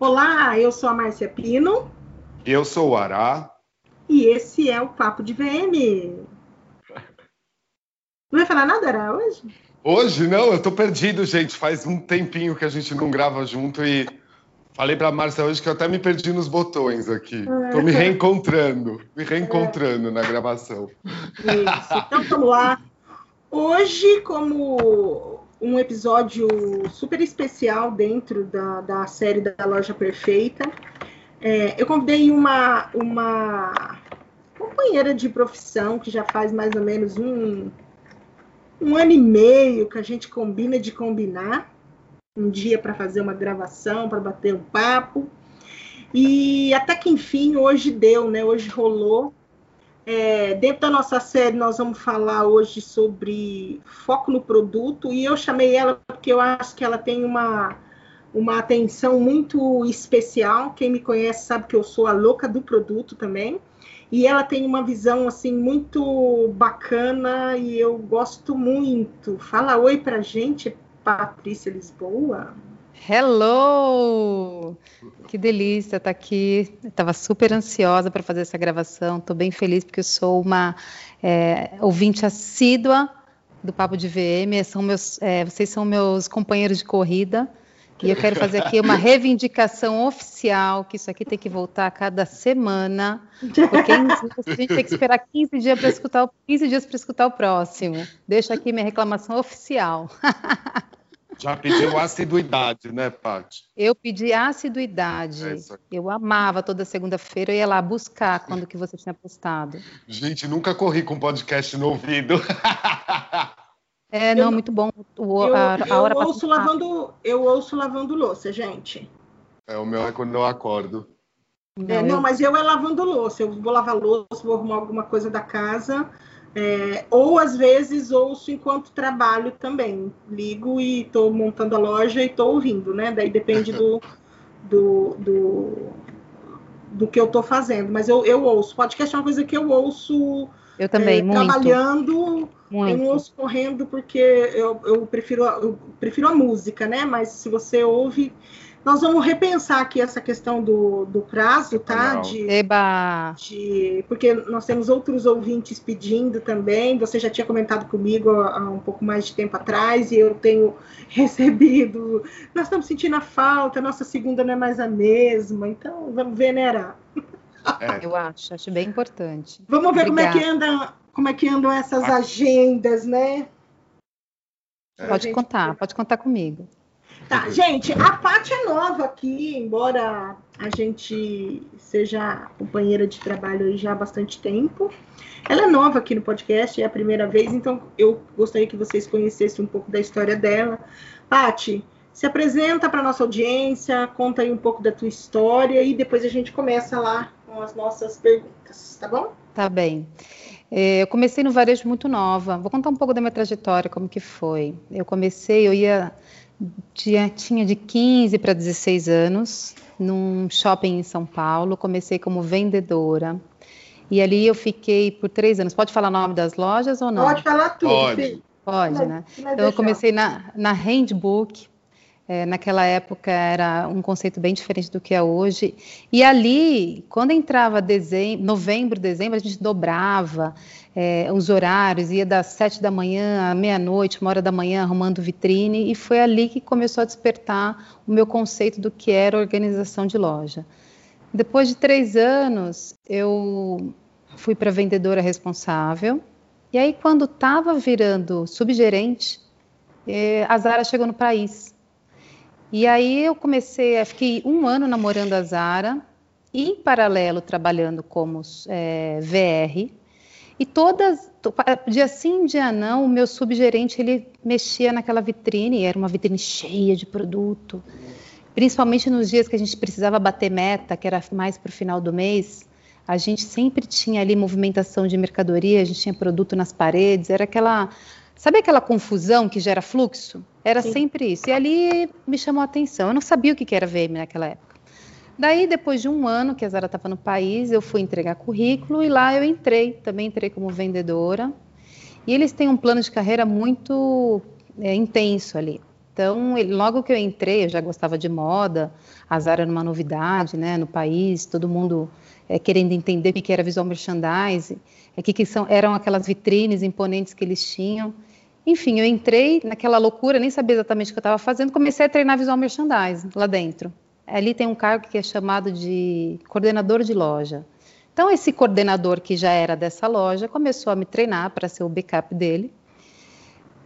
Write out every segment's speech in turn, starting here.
Olá, eu sou a Márcia Pino. Eu sou o Ará. E esse é o Papo de VM. Não vai falar nada, Ará, hoje? Hoje não, eu tô perdido, gente. Faz um tempinho que a gente não grava junto e falei pra Márcia hoje que eu até me perdi nos botões aqui. É. Tô me reencontrando, me reencontrando é. na gravação. Isso, então vamos lá. Hoje, como um episódio super especial dentro da, da série da Loja Perfeita. É, eu convidei uma, uma companheira de profissão que já faz mais ou menos um, um ano e meio que a gente combina de combinar um dia para fazer uma gravação, para bater um papo. E até que enfim, hoje deu, né? Hoje rolou. É, dentro da nossa série, nós vamos falar hoje sobre foco no produto, e eu chamei ela porque eu acho que ela tem uma, uma atenção muito especial. Quem me conhece sabe que eu sou a louca do produto também. E ela tem uma visão assim muito bacana e eu gosto muito. Fala oi pra gente, Patrícia Lisboa. Hello! Que delícia estar aqui. Estava super ansiosa para fazer essa gravação. Estou bem feliz porque eu sou uma é, ouvinte assídua do Papo de VM. São meus, é, vocês são meus companheiros de corrida. E eu quero fazer aqui uma reivindicação oficial, que isso aqui tem que voltar a cada semana, porque a gente tem que esperar 15 dias para escutar, 15 dias para escutar o próximo. Deixa aqui minha reclamação oficial. Já pediu assiduidade, né, Paty? Eu pedi assiduidade. É eu amava toda segunda-feira, eu ia lá buscar quando que você tinha postado. Gente, nunca corri com podcast no ouvido. É, não, eu, muito bom. O, eu, a, a eu hora ouço lavando, eu ouço lavando louça, gente. É, o meu é quando eu acordo. Não, é, não, mas eu é lavando louça. Eu vou lavar louça, vou arrumar alguma coisa da casa. É, ou às vezes ouço enquanto trabalho também. Ligo e estou montando a loja e estou ouvindo, né? Daí depende do, do, do, do que eu estou fazendo. Mas eu, eu ouço. Podcast é uma coisa que eu ouço eu também, é, muito. trabalhando. Muito. Eu não ouço correndo porque eu, eu, prefiro, eu prefiro a música, né? Mas se você ouve nós vamos repensar aqui essa questão do, do prazo, tá? De, Eba! De, porque nós temos outros ouvintes pedindo também. Você já tinha comentado comigo há um pouco mais de tempo atrás e eu tenho recebido. Nós estamos sentindo a falta, nossa segunda não é mais a mesma. Então, vamos venerar. É. Eu acho, acho bem importante. Vamos ver como é que anda, como é que andam essas agendas, né? Pode contar, pode contar comigo. Tá, gente, a Paty é nova aqui, embora a gente seja companheira de trabalho aí já há bastante tempo. Ela é nova aqui no podcast, é a primeira vez, então eu gostaria que vocês conhecessem um pouco da história dela. Paty, se apresenta para nossa audiência, conta aí um pouco da tua história e depois a gente começa lá com as nossas perguntas, tá bom? Tá bem. É, eu comecei no varejo muito nova. Vou contar um pouco da minha trajetória, como que foi. Eu comecei, eu ia tinha, tinha de 15 para 16 anos, num shopping em São Paulo. Comecei como vendedora. E ali eu fiquei por três anos. Pode falar o nome das lojas ou não? Pode falar tudo, Pode. Pode, né? Então eu comecei na, na Handbook. É, naquela época era um conceito bem diferente do que é hoje. E ali, quando entrava dezembro, novembro, dezembro, a gente dobrava é, os horários, ia das sete da manhã à meia-noite, uma hora da manhã, arrumando vitrine, e foi ali que começou a despertar o meu conceito do que era organização de loja. Depois de três anos, eu fui para vendedora responsável, e aí quando estava virando subgerente, é, a Zara chegou no país. E aí eu comecei, fiquei um ano namorando a Zara, em paralelo trabalhando como é, VR, e todas, dia sim, dia não, o meu subgerente ele mexia naquela vitrine, era uma vitrine cheia de produto. Principalmente nos dias que a gente precisava bater meta, que era mais para o final do mês, a gente sempre tinha ali movimentação de mercadoria, a gente tinha produto nas paredes, era aquela. Sabe aquela confusão que gera fluxo? Era Sim. sempre isso. E ali me chamou a atenção. Eu não sabia o que era VM naquela época. Daí, depois de um ano que a Zara estava no país, eu fui entregar currículo e lá eu entrei, também entrei como vendedora. E eles têm um plano de carreira muito é, intenso ali. Então, ele, logo que eu entrei, eu já gostava de moda, a Zara era uma novidade, né, no país, todo mundo é, querendo entender o que era visual merchandising, é, que, que são, eram aquelas vitrines imponentes que eles tinham. Enfim, eu entrei naquela loucura, nem sabia exatamente o que eu estava fazendo, comecei a treinar visual merchandising lá dentro. Ali tem um cargo que é chamado de coordenador de loja. Então, esse coordenador que já era dessa loja começou a me treinar para ser o backup dele.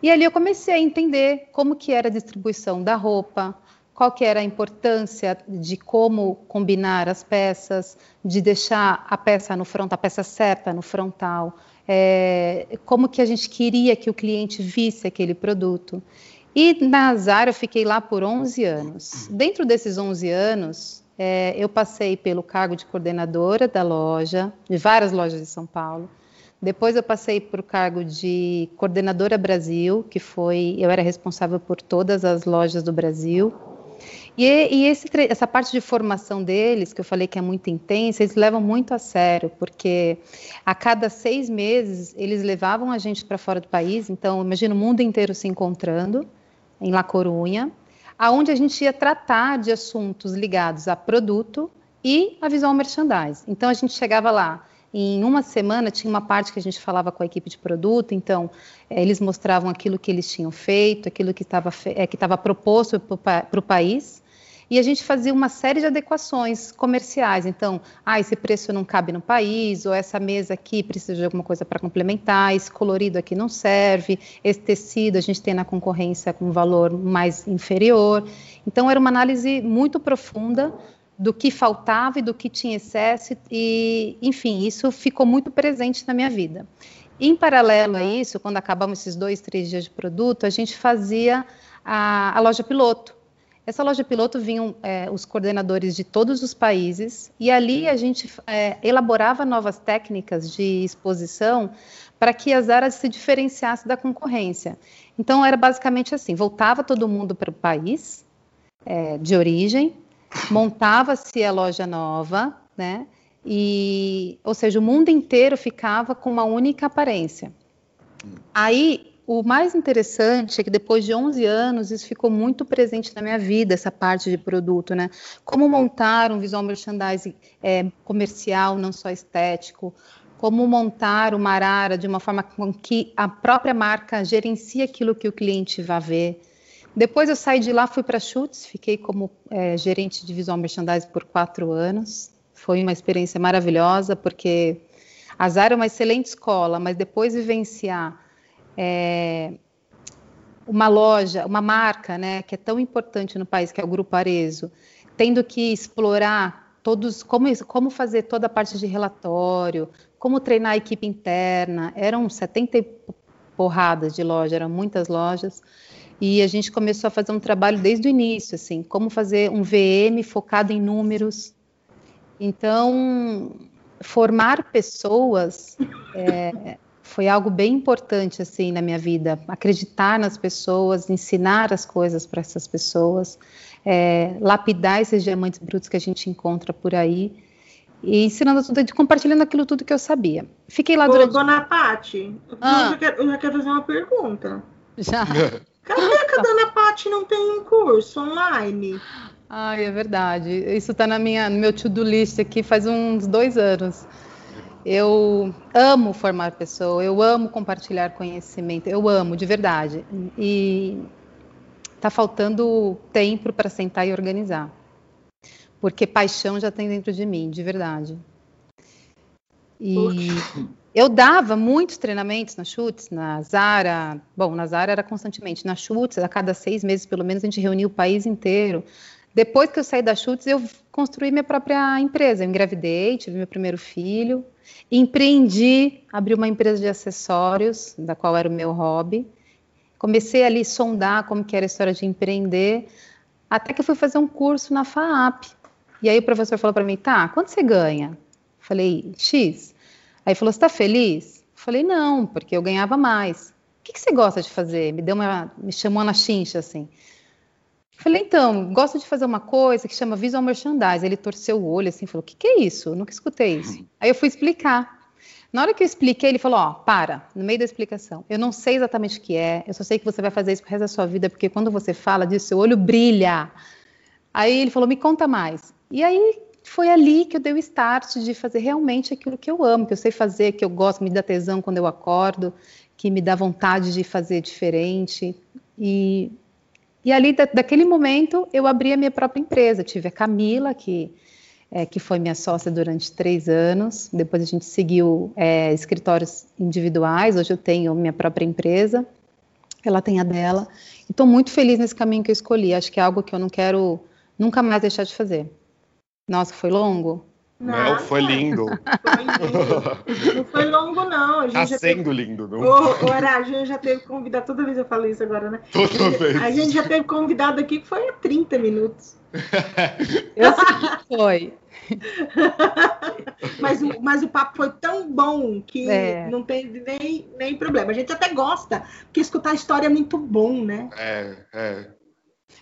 E ali eu comecei a entender como que era a distribuição da roupa, qual que era a importância de como combinar as peças, de deixar a peça no frontal, a peça certa no frontal, é, como que a gente queria que o cliente visse aquele produto. E na Zara eu fiquei lá por 11 anos. Dentro desses 11 anos, é, eu passei pelo cargo de coordenadora da loja, de várias lojas de São Paulo. Depois eu passei por cargo de coordenadora Brasil, que foi, eu era responsável por todas as lojas do Brasil. E, e esse, essa parte de formação deles, que eu falei que é muito intensa, eles levam muito a sério, porque a cada seis meses eles levavam a gente para fora do país. Então, imagina o mundo inteiro se encontrando em La Corunha, aonde a gente ia tratar de assuntos ligados a produto e a visual merchandising. Então, a gente chegava lá em uma semana tinha uma parte que a gente falava com a equipe de produto, então é, eles mostravam aquilo que eles tinham feito, aquilo que estava é, proposto para o país, e a gente fazia uma série de adequações comerciais. Então, ah, esse preço não cabe no país, ou essa mesa aqui precisa de alguma coisa para complementar, esse colorido aqui não serve, esse tecido a gente tem na concorrência com um valor mais inferior. Então, era uma análise muito profunda do que faltava e do que tinha excesso, e, enfim, isso ficou muito presente na minha vida. Em paralelo a isso, quando acabamos esses dois, três dias de produto, a gente fazia a, a loja piloto. Essa loja piloto vinham é, os coordenadores de todos os países e ali a gente é, elaborava novas técnicas de exposição para que as áreas se diferenciassem da concorrência. Então era basicamente assim: voltava todo mundo para o país é, de origem, montava-se a loja nova, né? E, ou seja, o mundo inteiro ficava com uma única aparência. Aí, o mais interessante é que depois de 11 anos, isso ficou muito presente na minha vida, essa parte de produto, né? Como montar um visual merchandising é, comercial, não só estético, como montar uma arara de uma forma com que a própria marca gerencie aquilo que o cliente vai ver, depois eu saí de lá, fui para Chutes, fiquei como é, gerente de visual merchandising por quatro anos. Foi uma experiência maravilhosa, porque a Zara é uma excelente escola, mas depois vivenciar é, uma loja, uma marca, né, que é tão importante no país, que é o Grupo Arezo, tendo que explorar todos, como, como fazer toda a parte de relatório, como treinar a equipe interna, eram 70 porradas de loja, eram muitas lojas. E a gente começou a fazer um trabalho desde o início, assim, como fazer um VM focado em números. Então, formar pessoas é, foi algo bem importante, assim, na minha vida. Acreditar nas pessoas, ensinar as coisas para essas pessoas, é, lapidar esses diamantes brutos que a gente encontra por aí e ensinando tudo, compartilhando aquilo tudo que eu sabia. Fiquei lá Ô, durante... Dona Paty, ah. eu, já quero, eu já quero fazer uma pergunta. Já. Cadê que a Dona Paty não tem um curso online? Ai, é verdade. Isso está na minha, no meu to-do list aqui faz uns dois anos. Eu amo formar pessoa, eu amo compartilhar conhecimento, eu amo, de verdade. E está faltando tempo para sentar e organizar. Porque paixão já tem dentro de mim, de verdade. E eu dava muitos treinamentos na Chutes, na Zara. Bom, na Zara era constantemente. Na Chutes, a cada seis meses, pelo menos, a gente reunia o país inteiro. Depois que eu saí da Chutes, eu construí minha própria empresa. Eu engravidei, tive meu primeiro filho, empreendi, abri uma empresa de acessórios, da qual era o meu hobby. Comecei ali a sondar como que era a história de empreender, até que eu fui fazer um curso na FAAP. E aí o professor falou para mim, tá, quanto você ganha? Falei, X. Aí falou: Você está feliz? Falei: Não, porque eu ganhava mais. O que, que, você gosta de fazer? Me deu uma, me chamou na chincha assim. Falei: Então, gosto de fazer uma coisa que chama visual merchandising. Ele torceu o olho assim, falou: O que, que é isso? Eu nunca escutei isso. Aí eu fui explicar. Na hora que eu expliquei, ele falou: Ó, para, no meio da explicação. Eu não sei exatamente o que é, eu só sei que você vai fazer isso pro resto da sua vida, porque quando você fala disso, seu olho brilha. Aí ele falou: Me conta mais. E aí foi ali que eu dei o start de fazer realmente aquilo que eu amo, que eu sei fazer, que eu gosto, me dá tesão quando eu acordo, que me dá vontade de fazer diferente. E, e ali, da, daquele momento, eu abri a minha própria empresa. Tive a Camila, que, é, que foi minha sócia durante três anos. Depois a gente seguiu é, escritórios individuais. Hoje eu tenho minha própria empresa. Ela tem a dela. E estou muito feliz nesse caminho que eu escolhi. Acho que é algo que eu não quero nunca mais deixar de fazer. Nossa, foi longo? Não, foi lindo. Foi lindo. Não foi longo, não. A gente tá já sendo teve... lindo, não? O, o Ara, a gente já teve convidado, toda vez eu falo isso agora, né? Toda vez. A gente já teve convidado aqui que foi há 30 minutos. Eu sei que foi. mas, mas o papo foi tão bom que É. não tem nem, nem problema. A gente até gosta, porque escutar história é muito bom, né? É, é. Eu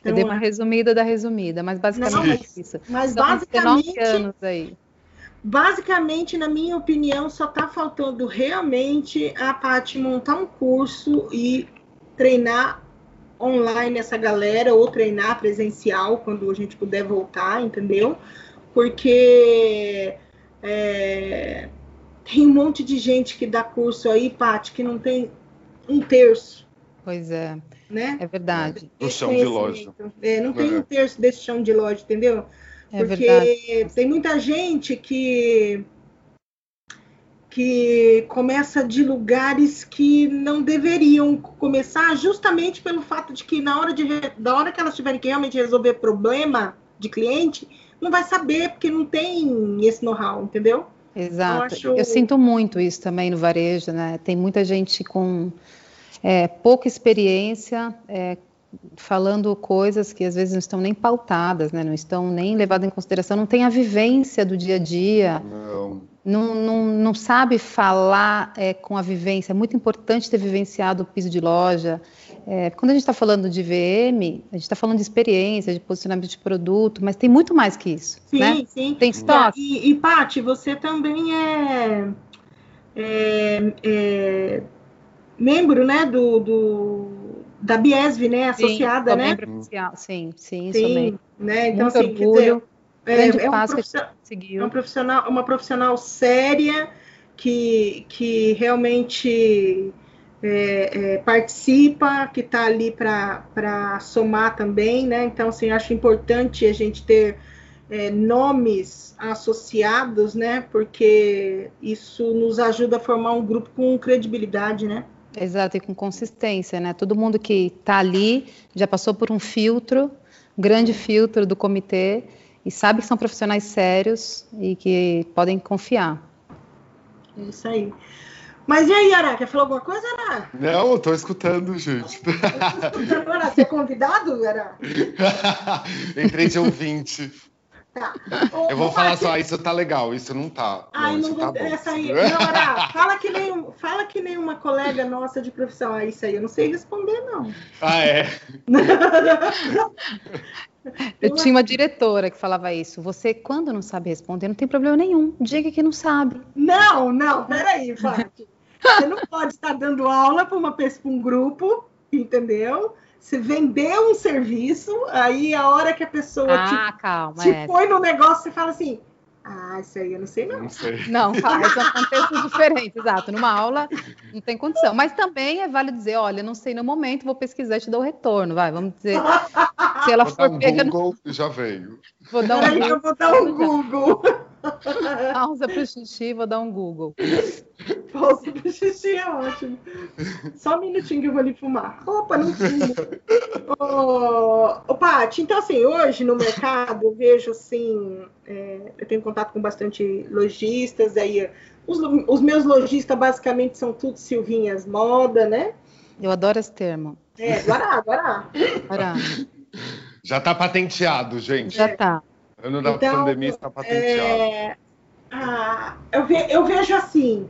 Então, dei uma resumida da resumida, mas basicamente Não, mas- é isso. Mas São 19 basicamente, anos aí. Basicamente, na minha opinião, só está faltando realmente a Paty montar um curso e treinar online essa galera, ou treinar presencial quando a gente puder voltar, entendeu? Porque é, tem um monte de gente que dá curso aí, Paty, que não tem um terço, Pois é, né? é verdade. No chão de loja. Conhecimento. É, não tem É. um terço desse chão de loja, entendeu? É Porque verdade. tem muita gente que que começa de lugares que não deveriam começar, justamente pelo fato de que na hora de da hora que elas tiverem que realmente resolver problema de cliente, não vai saber porque não tem esse know-how, entendeu? Exato. acho- Eu sinto muito isso também no varejo, né? Tem muita gente com é, pouca experiência, é, falando coisas que às vezes não estão nem pautadas, né? Não estão nem levadas em consideração, não tem a vivência do dia a dia, Não. não, não, não sabe falar é, com a vivência. É muito importante ter vivenciado o piso de loja. É, quando a gente está falando de VM, a gente está falando de experiência, de posicionamento de produto, mas tem muito mais que isso, Sim, né? sim. Tem estoque. E, e Paty, você também é, é- é membro, né, do, do- da Biesv, né, associada, sou né? oficial. Sim, sim, Sim, membro. né? Então, Muito assim, orgulho. dizer, é, é um profissional, é um profissional, uma profissional séria que, que realmente é, é, participa, que está ali para somar também, né? Então, assim, acho importante a gente ter é, nomes associados, né? Porque isso nos ajuda a formar um grupo com credibilidade, né? Exato, e com consistência, né? Todo mundo que está ali já passou por um filtro, um grande filtro do comitê, e sabe que são profissionais sérios e que podem confiar. É isso aí. Mas e aí, Ara? Quer falar alguma coisa, Ara? Não, eu tô escutando, gente. Ara, você é convidado, Ara? Entrei de ouvinte. Tá. Eu vou falar só, isso tá legal, isso não tá. Ai, isso não tá vou. bom. Essa aí. Não, fala que, nem, fala que nem uma colega nossa de profissão. Ah, isso aí eu não sei responder, não. Ah, é. Eu tinha uma diretora que falava isso. Você, quando não sabe responder, não tem problema nenhum. Diga que não sabe. Não, não, peraí, Paty. Você não pode estar dando aula para uma pessoa, pra um grupo, entendeu? Você vendeu um serviço, aí a hora que a pessoa Ah, calma. te, te é. põe no negócio, você fala assim: Ah, isso aí eu não sei, não. Não sei. Não, calma, são contextos diferentes, exato. Numa aula não tem condição. Mas também é válido dizer, olha, não sei no momento, vou pesquisar e te dou o retorno. Vai, vamos dizer. Se ela Vou dar for um pegando, Google e já veio. vou dar um Peraí eu vou dar um Google. Pausa para o xixi, vou dar um Google. Pausa pro xixi é ótimo. Só um minutinho que eu vou ali fumar. Opa, não fumo. Ô, ô Paty, então assim, hoje no mercado eu vejo assim, é, eu tenho contato com bastante lojistas, aí os, os meus lojistas basicamente são tudo Silvinhas Moda, né? Eu adoro esse termo. É, Guará, Guará. Para. Já tá patenteado, gente. Já tá. Ano da Então, pandemia está patenteado. É, eu, ve- eu vejo assim,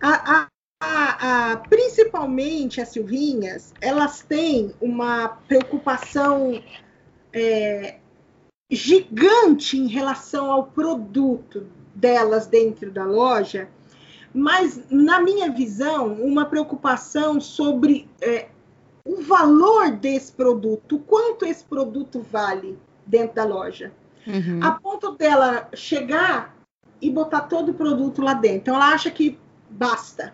a- a- principalmente as Silvinhas, elas têm uma preocupação é, gigante em relação ao produto delas dentro da loja, mas na minha visão, uma preocupação sobre é, o valor desse produto, quanto esse produto vale dentro da loja. Uhum. A ponto dela chegar e botar todo o produto lá dentro. Então, ela acha que basta.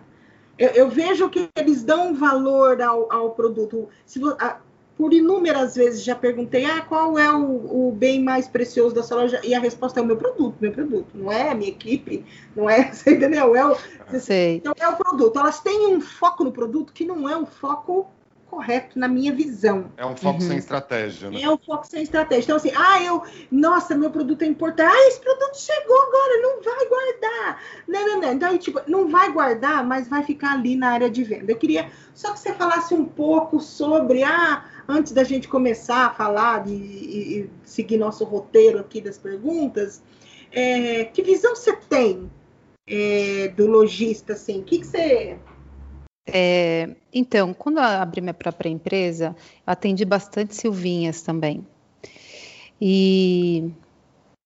Eu, eu vejo que eles dão valor ao, ao produto. Se, a, por inúmeras vezes já perguntei, ah, qual é o, o, bem mais precioso da sua loja? E a resposta é o meu produto, meu produto. Não é a minha equipe, não é, você entendeu? É o, Sei. Então é o produto. Elas têm um foco no produto que não é um foco correto na minha visão. É um foco uhum. sem estratégia, né? É um foco sem estratégia. Então, assim, ah, eu, nossa, meu produto é importante. Ah, esse produto chegou agora, não vai guardar. Não, não, não. Então, tipo, não vai guardar, mas vai ficar ali na área de venda. Eu queria só que você falasse um pouco sobre, ah, antes da gente começar a falar de, e, e seguir nosso roteiro aqui das perguntas, é, que visão você tem é, do lojista, assim? O que, que você é, então, quando eu abri minha própria empresa, eu atendi bastante Silvinhas também. E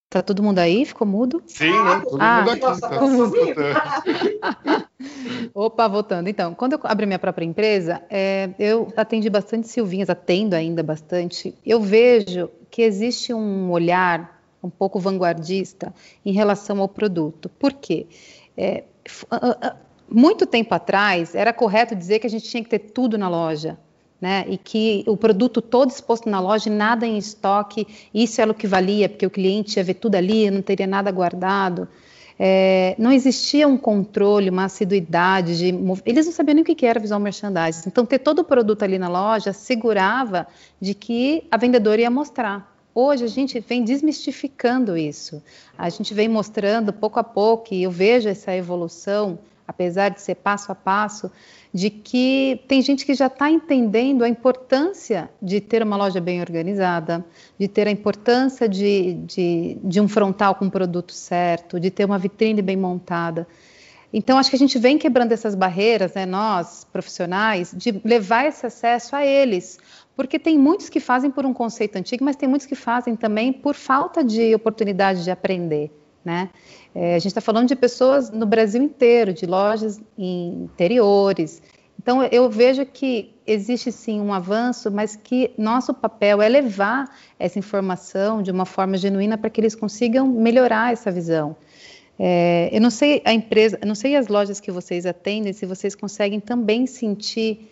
tá todo mundo aí? Ficou mudo? Sim, né? Todo ah, mundo aqui. Nossa, tá mundo. Opa, voltando. Então, quando eu abri minha própria empresa, é, eu atendi bastante Silvinhas, atendo ainda bastante. Eu vejo que existe um olhar um pouco vanguardista em relação ao produto. Por quê? É, muito tempo atrás, era correto dizer que a gente tinha que ter tudo na loja. Né, e que o produto todo exposto na loja, nada em estoque, isso era o que valia, porque o cliente ia ver tudo ali, não teria nada guardado. É, não existia um controle, uma assiduidade de. Eles não sabiam nem o que era visual merchandising. Então, ter todo o produto ali na loja segurava de que a vendedora ia mostrar. Hoje a gente vem desmistificando isso. A gente vem mostrando pouco a pouco, e eu vejo essa evolução apesar de ser passo a passo, de que tem gente que já está entendendo a importância de ter uma loja bem organizada, de ter a importância de, de, de um frontal com o produto certo, de ter uma vitrine bem montada. Então, acho que a gente vem quebrando essas barreiras, né, nós, profissionais, de levar esse acesso a eles, porque tem muitos que fazem por um conceito antigo, mas tem muitos que fazem também por falta de oportunidade de aprender. Né? É, a gente está falando de pessoas no Brasil inteiro, de lojas interiores. Então, eu vejo que existe sim um avanço, mas que nosso papel é levar essa informação de uma forma genuína para que eles consigam melhorar essa visão. É, eu não sei a empresa, não sei as lojas que vocês atendem, se vocês conseguem também sentir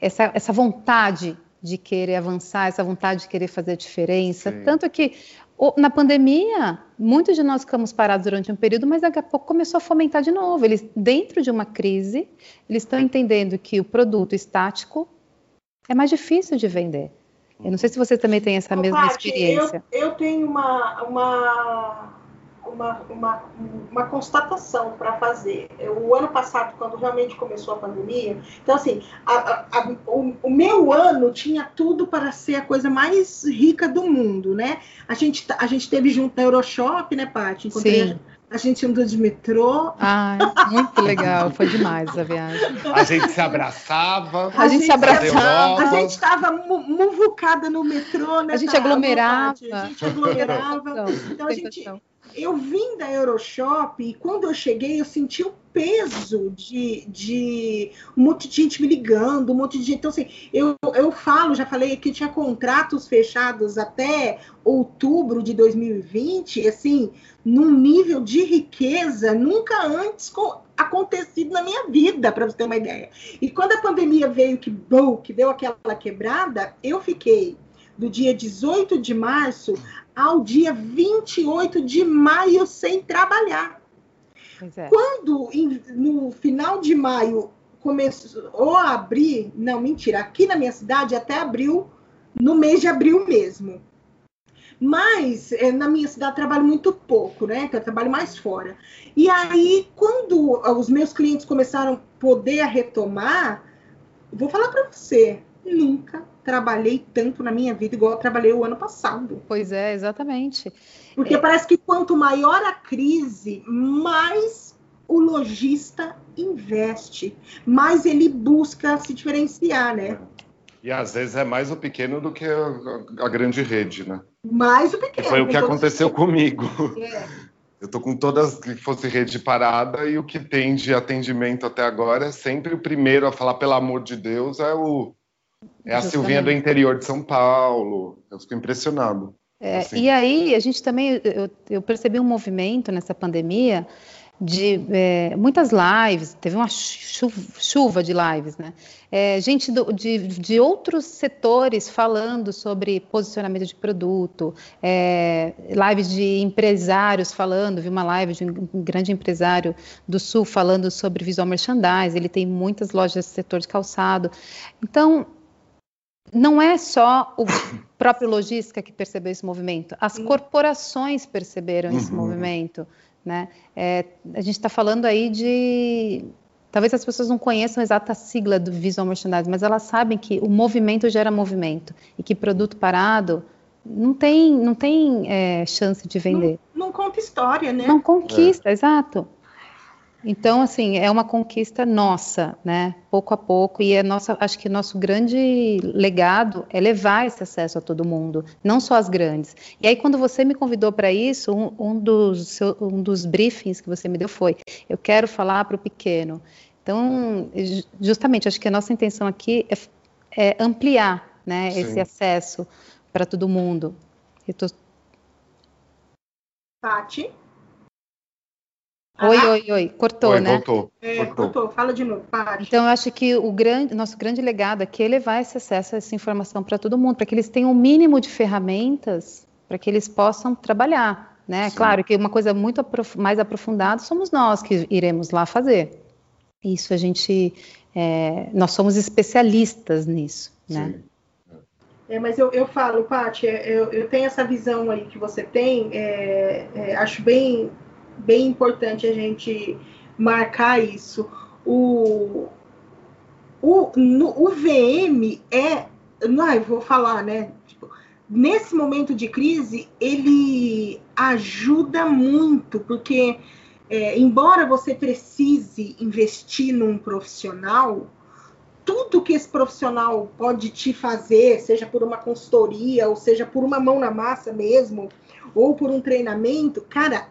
essa, essa vontade de querer avançar, essa vontade de querer fazer a diferença. Sim. Tanto que na pandemia, muitos de nós ficamos parados durante um período, mas daqui a pouco começou a fomentar de novo. Eles, dentro de uma crise, eles estão entendendo que o produto estático é mais difícil de vender. Eu não sei se você também tem essa mesma experiência. Eu, eu tenho uma, uma uma, uma, uma constatação para fazer. O ano passado, quando realmente começou a pandemia, então, assim, a, a, a, o, o, meu ano tinha tudo para ser a coisa mais rica do mundo, né? A gente, a gente teve junto na Euroshop, né, Paty? Encontrei Sim. A gente andou de metrô. Ah, muito legal, foi demais a viagem. A gente se abraçava. A, a gente se abraçava. A gente estava muvucada no metrô, né? A gente aglomerava. A gente aglomerava. Então, a gente, eu vim da Euroshop e quando eu cheguei eu senti o peso de, de um monte de gente me ligando, um monte de gente. Então, assim, eu, eu falo, já falei que tinha contratos fechados até outubro de 2020, assim, num nível de riqueza nunca antes acontecido na minha vida, para você ter uma ideia. E quando a pandemia veio, que, bom, que deu aquela quebrada, eu fiquei do dia 18 de março ao dia 28 de maio sem trabalhar. É. Quando em, no final de maio começou a abrir, não, mentira, aqui na minha cidade até abriu no mês de abril mesmo. Mas é, na minha cidade trabalho muito pouco, né? Que eu trabalho mais fora. E aí, quando os meus clientes começaram a poder retomar, vou falar para você, nunca trabalhei tanto na minha vida igual eu trabalhei o ano passado. Pois é, exatamente. Porque é... parece que quanto maior a crise, mais o lojista investe, mais ele busca se diferenciar, né? E às vezes é mais o pequeno do que a, a grande rede, né? Mais o pequeno. E foi o que aconteceu comigo. É. Eu tô com todas que fosse rede parada e o que tem de atendimento até agora é sempre o primeiro a falar, pelo amor de Deus, é o é a Silvinha do interior de São Paulo. Eu fico impressionado. É, assim. E aí, a gente também, eu, eu, percebi um movimento nessa pandemia de é, muitas lives, teve uma chuva, de lives, né? É, gente do, de, de, outros setores falando sobre posicionamento de produto, é, lives de empresários falando, vi uma live de um grande empresário do Sul falando sobre visual merchandising, ele tem muitas lojas do setor de calçado. Então, não é só o próprio logística que percebeu esse movimento, as corporações perceberam uhum. esse movimento. Né? É, a gente está falando aí de. Talvez as pessoas não conheçam a exata sigla do visual merchandising, mas elas sabem que o movimento gera movimento e que produto parado não tem, não tem é, chance de vender. Não, não, conta história, né? Não conquista, é. exato. Então, assim, é uma conquista nossa, né? Pouco a pouco, e é nossa, acho que o nosso grande legado é levar esse acesso a todo mundo, não só as grandes. E aí, quando você me convidou para isso, um, um, dos, um dos briefings que você me deu foi: eu quero falar para o pequeno. Então, justamente, acho que a nossa intenção aqui é, é ampliar né, esse acesso para todo mundo. Eu tô... Pati? Oi, ah, oi, oi. Cortou, oi, né? Voltou. É, cortou. cortou. Fala de novo, pare. Então, eu acho que o grande, nosso grande legado aqui é levar esse acesso, essa informação para todo mundo, para que eles tenham o um mínimo de ferramentas para que eles possam trabalhar. Né? Sim. Claro que uma coisa muito aprof mais aprofundada somos nós que iremos lá fazer. Isso a gente, é, nós somos especialistas nisso, né? É, mas eu, eu falo, Paty, é, eu, eu tenho essa visão aí que você tem, é, é, acho bem bem importante a gente marcar isso. O, o, no, o VM é, não, eu vou falar, né? Tipo, nesse momento de crise, ele ajuda muito, porque é, embora você precise investir num profissional, tudo que esse profissional pode te fazer, seja por uma consultoria, ou seja por uma mão na massa mesmo, ou por um treinamento, cara,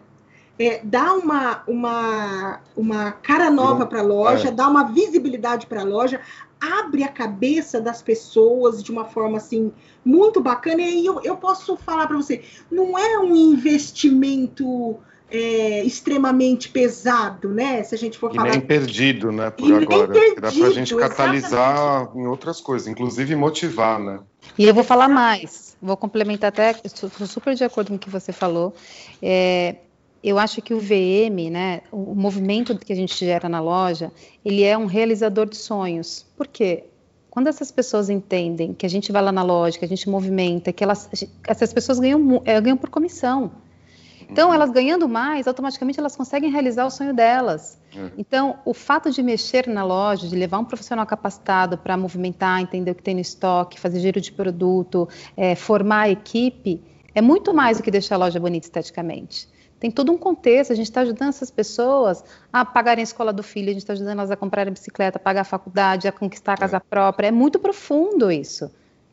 é, dá uma, uma, uma cara nova para a loja, é. dá uma visibilidade para a loja, abre a cabeça das pessoas de uma forma assim muito bacana. E aí eu, eu posso falar para você, não é um investimento é, extremamente pesado, né? Se a gente for e falar. Nem perdido, né? Por e agora. Perdido, Dá para a gente catalisar exatamente. em outras coisas, inclusive motivar, né? E eu vou falar mais, vou complementar até, estou super de acordo com o que você falou. É, eu acho que o VM, né, o movimento que a gente gera na loja, ele é um realizador de sonhos. Por quê? Quando essas pessoas entendem que a gente vai lá na loja, que a gente movimenta, que elas, essas pessoas ganham, é, ganham por comissão. Então, uhum. elas ganhando mais, automaticamente elas conseguem realizar o sonho delas. Uhum. Então, o fato de mexer na loja, de levar um profissional capacitado para movimentar, entender o que tem no estoque, fazer giro de produto, é, formar a equipe, é muito mais do que deixar a loja bonita esteticamente. Tem todo um contexto, a gente está ajudando essas pessoas a pagarem a escola do filho, a gente está ajudando elas a comprarem bicicleta, a pagar a faculdade, a conquistar a casa é. própria. É muito profundo isso,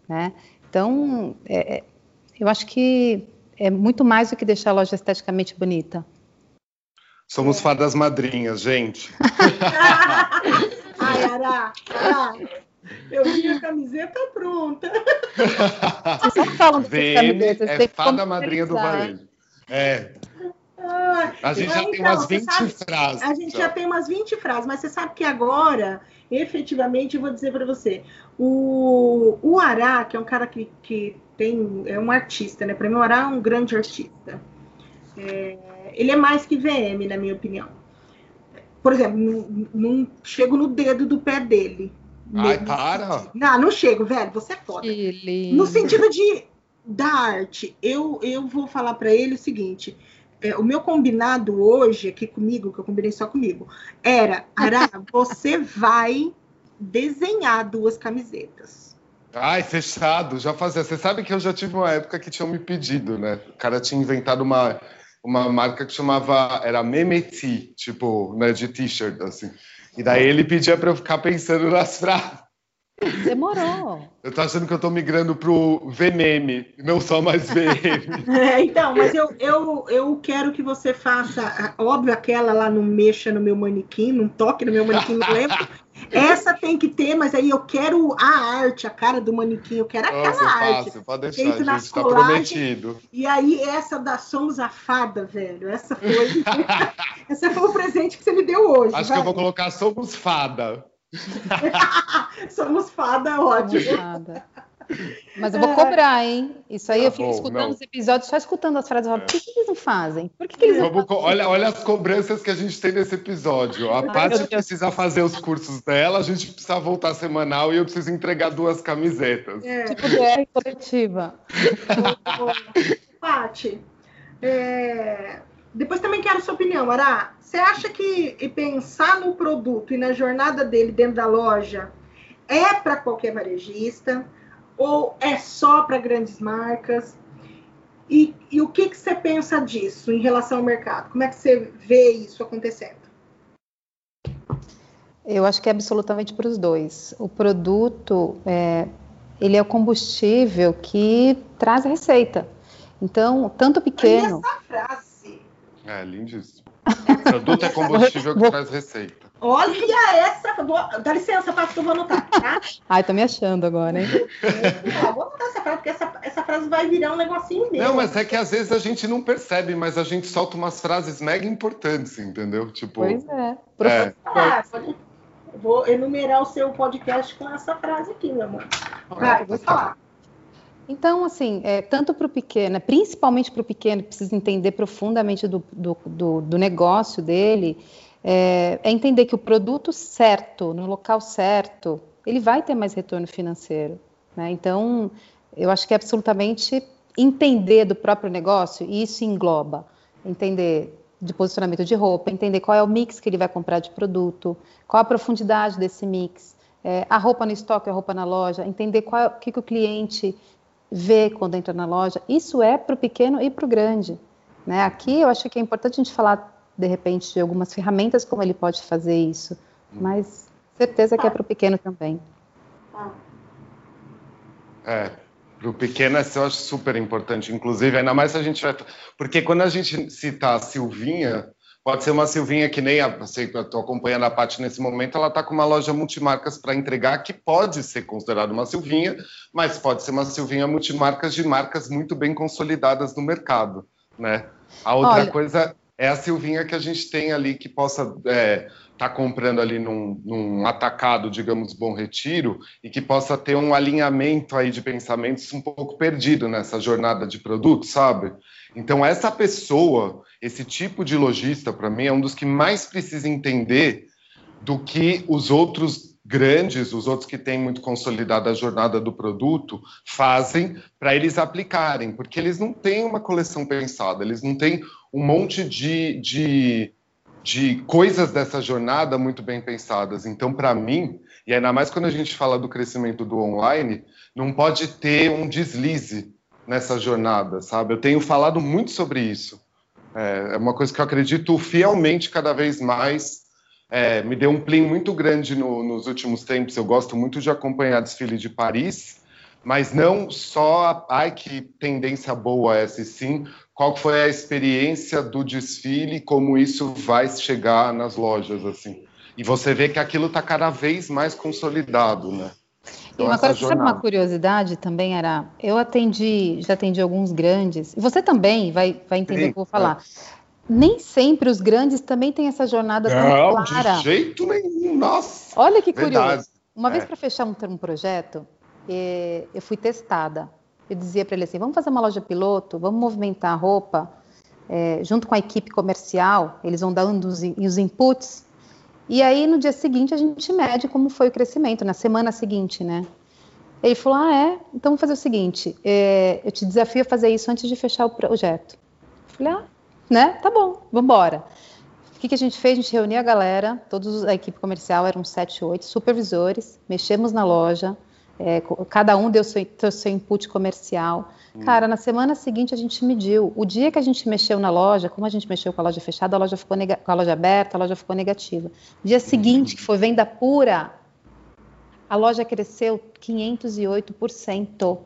né? Então, é, é, eu acho que é muito mais do que deixar a loja esteticamente bonita. Somos fadas madrinhas, gente. Ai, Ará, Ará, eu vi a camiseta pronta. Vocês não falam de camisetas. É fada madrinha do varejo. É, a gente já então, tem umas 20 sabe, frases. A gente já. já tem umas 20 frases, mas você sabe que agora, efetivamente, eu vou dizer para você, o, o Ará, que é um cara que, que tem, é um artista, né? Para mim, o Ará é um grande artista. É, ele é mais que VM, na minha opinião. Por exemplo, não, não chego no dedo do pé dele. Ai, para! Não, não chego, velho, você é foda. No sentido de da arte, eu, eu vou falar para ele o seguinte: é, o meu combinado hoje aqui comigo, que eu combinei só comigo, era, Ara, você vai desenhar duas camisetas. Ai, fechado, já fazia. Você sabe que eu já tive uma época que tinham me pedido, né? O cara tinha inventado uma, uma marca que chamava, era Memeti, tipo, né, de t-shirt, assim. E daí ele pedia para eu ficar pensando nas frases. Demorou. Eu tô achando que eu tô migrando pro VMM, não só mais VM. É, então, mas eu, eu, eu quero que você faça, óbvio, aquela lá não mexa no meu manequim, não toque no meu manequim, não lembro. Essa tem que ter, mas aí eu quero a arte, a cara do manequim, eu quero aquela Nossa, arte. Fácil, pode deixar, gente, tá prometido. E aí, essa da Somos a Fada, velho, essa foi, essa foi o presente que você me deu hoje. Acho vai. que eu vou colocar Somos Fada. Somos fada, ótimo. Somos fada. Mas eu vou cobrar, hein? Isso aí Tá eu fico bom, escutando não. os episódios, só escutando as frases. Eu falo, por que, que eles não fazem? Por que, que eles não Vamos co- olha, olha as cobranças que a gente tem nesse episódio. A Paty precisa fazer os cursos dela, a gente precisa voltar semanal e eu preciso entregar duas camisetas. É. Tipo DR coletiva. Pati, é, depois também quero sua opinião, Ará. Você acha que e pensar no produto e na jornada dele dentro da loja é para qualquer varejista ou é só para grandes marcas? E, e o que, que você pensa disso em relação ao mercado? Como é que você vê isso acontecendo? Eu acho que é absolutamente para os dois. O produto, é, ele é o combustível que traz a receita. Então, tanto pequeno. Essa frase. É, lindíssimo. Produto é combustível que traz receita. Olha essa. Dá licença, Paty, que eu vou anotar, tá? Ai, tô me achando agora, hein? Ó, vou anotar essa frase, porque essa, essa frase vai virar um negocinho meu. Não, mas é que às vezes a gente não percebe, mas a gente solta umas frases mega importantes, entendeu? Tipo, Pois é. é, Ah, Vou enumerar o seu podcast com essa frase aqui, meu amor. Vai, vou falar. Então, assim, é, tanto para o pequeno, principalmente para o pequeno, que precisa entender profundamente do, do, do, do negócio dele, é, é entender que o produto certo, no local certo, ele vai ter mais retorno financeiro. Né? Então, eu acho que é absolutamente entender do próprio negócio, e isso engloba entender de posicionamento de roupa, entender qual é o mix que ele vai comprar de produto, qual a profundidade desse mix, é, a roupa no estoque, a roupa na loja, entender qual, é o que, que o cliente vê quando entra na loja. Isso é para o pequeno e para o grande. Né? Aqui eu acho que é importante a gente falar, de repente, de algumas ferramentas como ele pode fazer isso, mas certeza que é para o pequeno também. É, para o pequeno eu acho super importante, inclusive, ainda mais se a gente vai. Porque quando a gente cita a Silvinha, pode ser uma Silvinha que nem a. Sei que eu estou acompanhando a Paty nesse momento, ela está com uma loja multimarcas para entregar, que pode ser considerada uma Silvinha, mas pode ser uma Silvinha multimarcas de marcas muito bem consolidadas no mercado. Né? A outra Olha- coisa é a Silvinha que a gente tem ali que possa. É, tá comprando ali num, num atacado, digamos, Bom Retiro, e que possa ter um alinhamento aí de pensamentos um pouco perdido nessa jornada de produto, sabe? Então, essa pessoa, esse tipo de lojista, para mim, é um dos que mais precisa entender do que os outros grandes, os outros que têm muito consolidada a jornada do produto, fazem para eles aplicarem, porque eles não têm uma coleção pensada, eles não têm um monte de, de de coisas dessa jornada muito bem pensadas. Então, para mim, e ainda mais quando a gente fala do crescimento do online, não pode ter um deslize nessa jornada, sabe? Eu tenho falado muito sobre isso. É é uma coisa que eu acredito fielmente cada vez mais. É, me deu um plim muito grande no- nos últimos tempos. Eu gosto muito de acompanhar desfile de Paris, mas não só, ai que tendência boa essa, e sim qual foi a experiência do desfile, como isso vai chegar nas lojas, assim. E você vê que aquilo está cada vez mais consolidado, né? Então, uma coisa, sabe uma jornada. curiosidade também, era, eu atendi, já atendi alguns grandes, e você também vai, vai entender Sim, o que eu vou falar. Nem sempre os grandes também têm essa jornada tão Não, clara. de jeito nenhum, nossa. Olha que curioso. Verdade. Uma vez É. para fechar um, um projeto, eh, eu fui testada. Eu dizia para ele assim: vamos fazer uma loja piloto, vamos movimentar a roupa eh, junto com a equipe comercial, eles vão dando os, os inputs. E aí no dia seguinte a gente mede como foi o crescimento, na semana seguinte, né? Ele falou: ah, é? Então vamos fazer o seguinte: eh, eu te desafio a fazer isso antes de fechar o projeto. Eu falei: ah, né? Tá bom, vamos embora. O que, que a gente fez? A gente reuniu a galera, todos a equipe comercial, eram sete, oito supervisores, mexemos na loja, é, cada um deu seu, seu input comercial. Cara, na semana seguinte a gente mediu. O dia que a gente mexeu na loja, como a gente mexeu com a loja fechada, a loja ficou com a loja aberta, a loja ficou negativa. Dia seguinte, que foi venda pura, a loja cresceu 508%.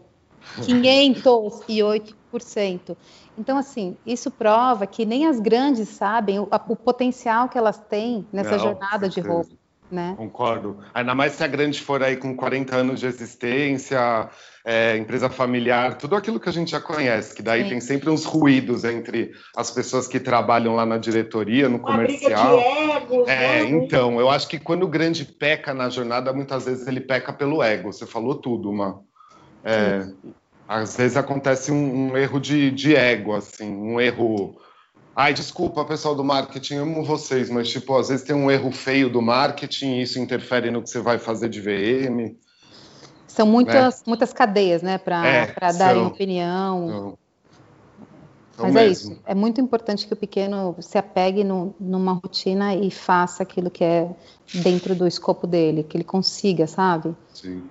508%. Então, assim, isso prova que nem as grandes sabem o, o potencial que elas têm nessa Não, jornada de roupa. Né? Concordo. Ainda mais se a grande for aí com 40 anos de existência, é, empresa familiar, tudo aquilo que a gente já conhece, que daí Sim. tem sempre uns ruídos entre as pessoas que trabalham lá na diretoria, no Uma comercial. Briga de egos, é, né? então, eu acho que quando o grande peca na jornada, muitas vezes ele peca pelo ego. Você falou tudo, uma. É, às vezes acontece um, um erro de, de ego, assim, um erro Ai, desculpa, pessoal do marketing, amo vocês, mas, tipo, às vezes tem um erro feio do marketing e isso interfere no que você vai fazer de VM. São muitas, né? muitas cadeias, né, para é, darem opinião. São, são mas é mesmo. é isso, é muito importante que o pequeno se apegue no, numa rotina e faça aquilo que é dentro do escopo dele, que ele consiga, sabe? Sim.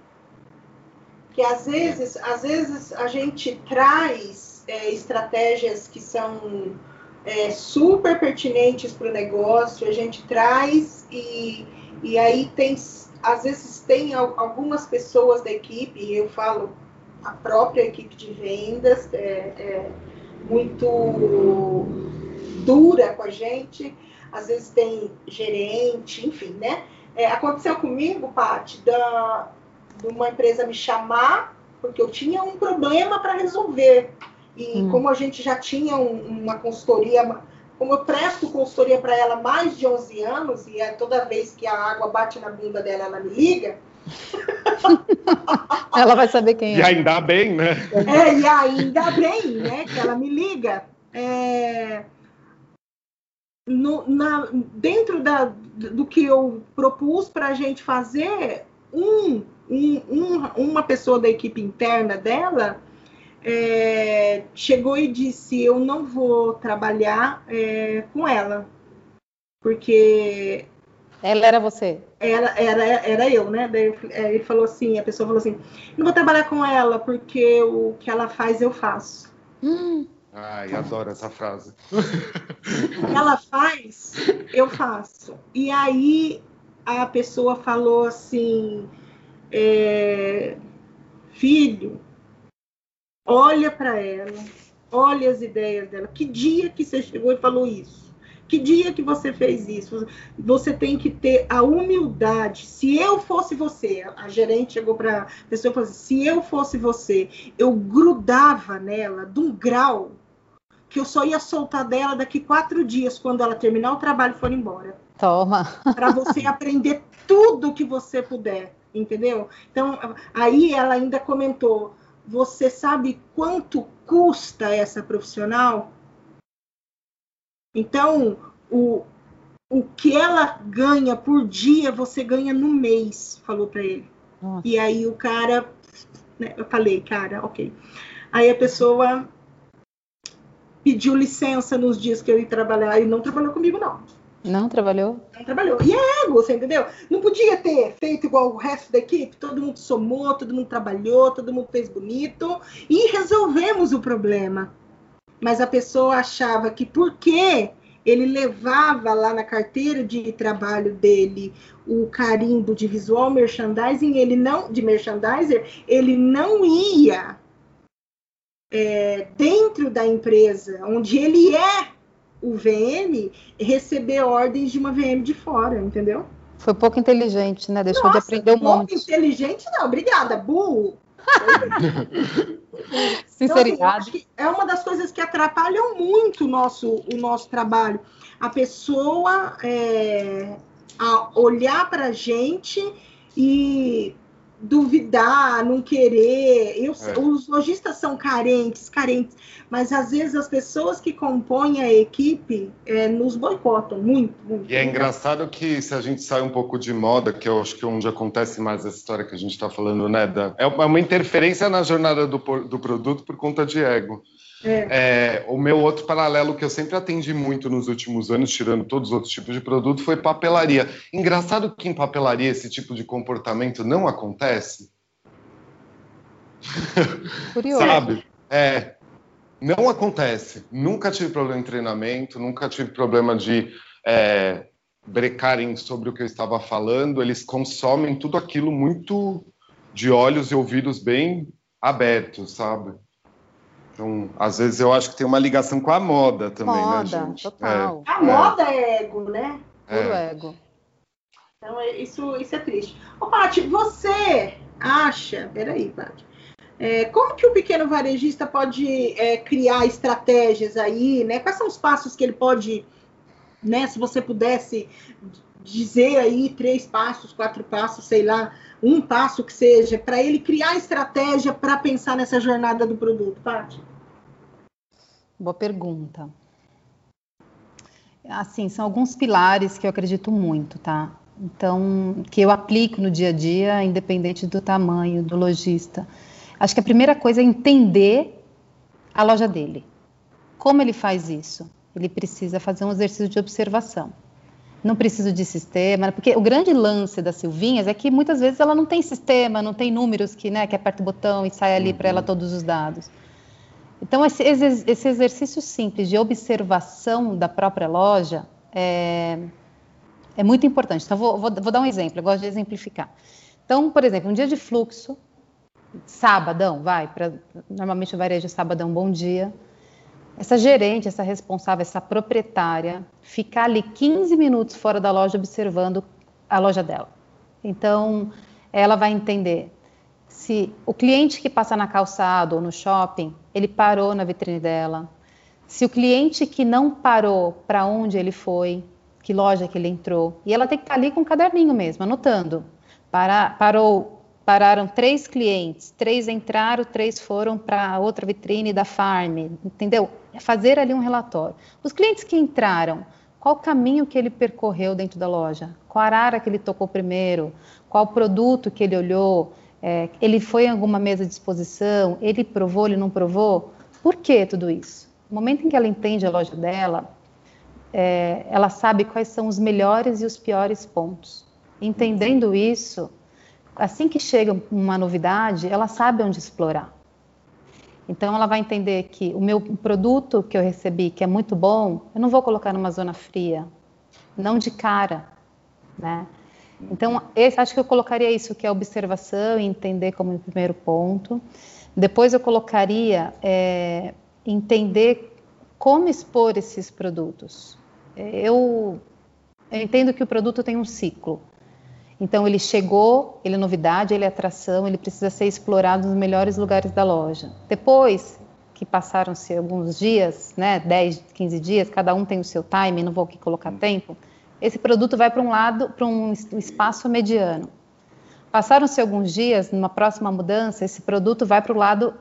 Que às vezes, às vezes a gente traz é, estratégias que são é, super pertinentes para o negócio, a gente traz e, e aí tem, às vezes tem algumas pessoas da equipe, eu falo a própria equipe de vendas, é, é muito dura com a gente, às vezes tem gerente, enfim, né? É, aconteceu comigo, Paty, da, de uma empresa me chamar, porque eu tinha um problema para resolver. E hum. como a gente já tinha um, uma consultoria, como eu presto consultoria para ela há mais de 11 anos, e é toda vez que a água bate na bunda dela, ela me liga. ela vai saber quem é. E ainda bem, né? É, e ainda bem, né? Que ela me liga. É, no, na, dentro da, do que eu propus para a gente fazer, um, um, um, uma pessoa da equipe interna dela é, chegou e disse: Eu não vou trabalhar é, com ela, porque. Ela era você? Era, era, era eu, né? Daí ele falou assim: a pessoa falou assim: Não vou trabalhar com ela, porque o que ela faz eu faço. Hum. Ai, adoro essa frase. O que ela faz, eu faço. E aí a pessoa falou assim: é, Filho, olha para ela, olha as ideias dela. Que dia que você chegou e falou isso? Que dia que você fez isso? Você tem que ter a humildade. Se eu fosse você, a gerente chegou para a pessoa e falou assim: se eu fosse você, eu grudava nela de um grau que eu só ia soltar dela daqui quatro dias, quando ela terminar o trabalho e for embora. Toma. Para você aprender tudo que você puder, entendeu? Então, aí ela ainda comentou: você sabe quanto custa essa profissional? Então, o, o que ela ganha por dia, você ganha no mês, falou para ele. Nossa. E aí o cara, né, eu falei, cara, ok. Aí a pessoa pediu licença nos dias que eu ia trabalhar e não trabalhou comigo, não. Não trabalhou? Não trabalhou. E é ego, você entendeu? Não podia ter feito igual o resto da equipe, todo mundo somou, todo mundo trabalhou, todo mundo fez bonito e resolvemos o problema. Mas a pessoa achava que porque ele levava lá na carteira de trabalho dele o carimbo de visual merchandising, ele não de merchandiser, ele não ia é, dentro da empresa onde ele é o VM receber ordens de uma VM de fora, entendeu? Foi pouco inteligente, né? Deixou Nossa, de aprender um pouco monte. inteligente, não. Obrigada, burro. Sinceridade. Então, assim, é uma das coisas que atrapalham muito o nosso, o nosso trabalho. A pessoa é, a olhar para a gente e duvidar, não querer. Eu, é. Os lojistas são carentes, carentes, mas às vezes as pessoas que compõem a equipe é, nos boicotam muito, muito. E é engraçado que se a gente sai um pouco de moda, que eu acho que é onde acontece mais essa história que a gente está falando, né? Da, é uma interferência na jornada do, do produto por conta de ego. É. É, o meu outro paralelo que eu sempre atendi muito nos últimos anos, tirando todos os outros tipos de produto, foi papelaria. Engraçado que em papelaria esse tipo de comportamento não acontece. Curioso. Sabe? É, não acontece. Nunca tive problema em treinamento, nunca tive problema de é, brecarem sobre o que eu estava falando, eles consomem tudo aquilo muito de olhos e ouvidos bem abertos, sabe? Então, às vezes eu acho que tem uma ligação com a moda também, né, moda, né, gente? Total. É. A moda é ego, né? Puro é. ego. Então, é, isso, isso é triste. Ô, Paty, você acha. Peraí, Paty. É, como que o pequeno varejista pode é, criar estratégias aí, né? Quais são os passos que ele pode, né? Se você pudesse dizer aí três passos, quatro passos, sei lá, um passo que seja, para ele criar estratégia para pensar nessa jornada do produto, Paty? Boa pergunta. Assim, são alguns pilares que eu acredito muito, tá? Então, que eu aplico no dia a dia, independente do tamanho do lojista. Acho que a primeira coisa é entender a loja dele. Como ele faz isso? Ele precisa fazer um exercício de observação. Não precisa de sistema, porque o grande lance das Silvinhas é que muitas vezes ela não tem sistema, não tem números que, né, que aperta o botão e sai ali uhum. para ela todos os dados. Então, esse, esse, exercício simples de observação da própria loja é, é muito importante. Então, vou, vou, vou dar um exemplo, eu gosto de exemplificar. Então, por exemplo, um dia de fluxo, sabadão, vai, pra, normalmente o varejo sabadão, bom dia. Essa gerente, essa responsável, essa proprietária, ficar ali 15 minutos fora da loja observando a loja dela. Então, ela vai entender se o cliente que passa na calçada ou no shopping, ele parou na vitrine dela. Se o cliente que não parou, para onde ele foi, que loja que ele entrou. E ela tem que estar ali com o caderninho mesmo, anotando. Para, parou, pararam três clientes, três entraram, três foram para outra vitrine da farm, entendeu? É fazer ali um relatório. Os clientes que entraram, qual o caminho que ele percorreu dentro da loja? Qual arara que ele tocou primeiro? Qual produto que ele olhou? É, ele foi em alguma mesa de exposição? Ele provou, ele não provou? Por que tudo isso? No momento em que ela entende a loja dela, é, ela sabe quais são os melhores e os piores pontos. Entendendo isso, assim que chega uma novidade, ela sabe onde explorar. Então, ela vai entender que o meu produto que eu recebi, que é muito bom, eu não vou colocar numa zona fria, não de cara, né? Então, esse, acho que eu colocaria isso, que é observação e entender como primeiro ponto. Depois eu colocaria é, entender como expor esses produtos eu, eu entendo que o produto tem um ciclo. Então ele chegou, ele é novidade, ele é atração, ele precisa ser explorado nos melhores lugares da loja. Depois que passaram-se alguns dias, né, 10, 15 dias, cada um tem o seu time, não vou aqui colocar tempo, esse produto vai para um lado, para um espaço mediano. Passaram-se alguns dias, numa próxima mudança, esse produto vai para o lado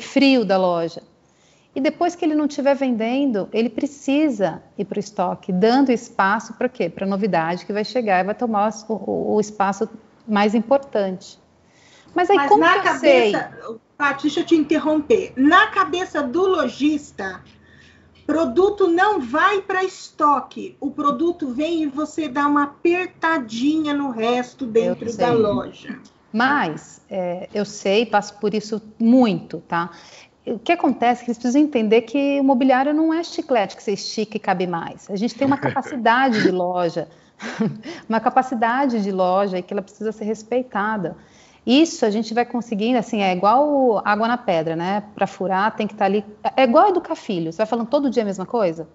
frio da loja. E depois que ele não estiver vendendo, ele precisa ir para o estoque, dando espaço para quê? Para a novidade que vai chegar e vai tomar o, o espaço mais importante. Mas aí Mas como na cabeça, sei? Paty, deixa eu te interromper. Na cabeça do lojista, produto não vai para estoque. O produto vem e você dá uma apertadinha no resto dentro da loja. Mas é, eu sei, passo por isso muito, tá? O que acontece é que eles precisam entender que o mobiliário não é chiclete que você estica e cabe mais. A gente tem uma capacidade de loja, uma capacidade de loja e que ela precisa ser respeitada. Isso a gente vai conseguindo, assim, é igual água na pedra, né? Para furar tem que estar tá ali. É igual educar filho. Você vai falando todo dia a mesma coisa?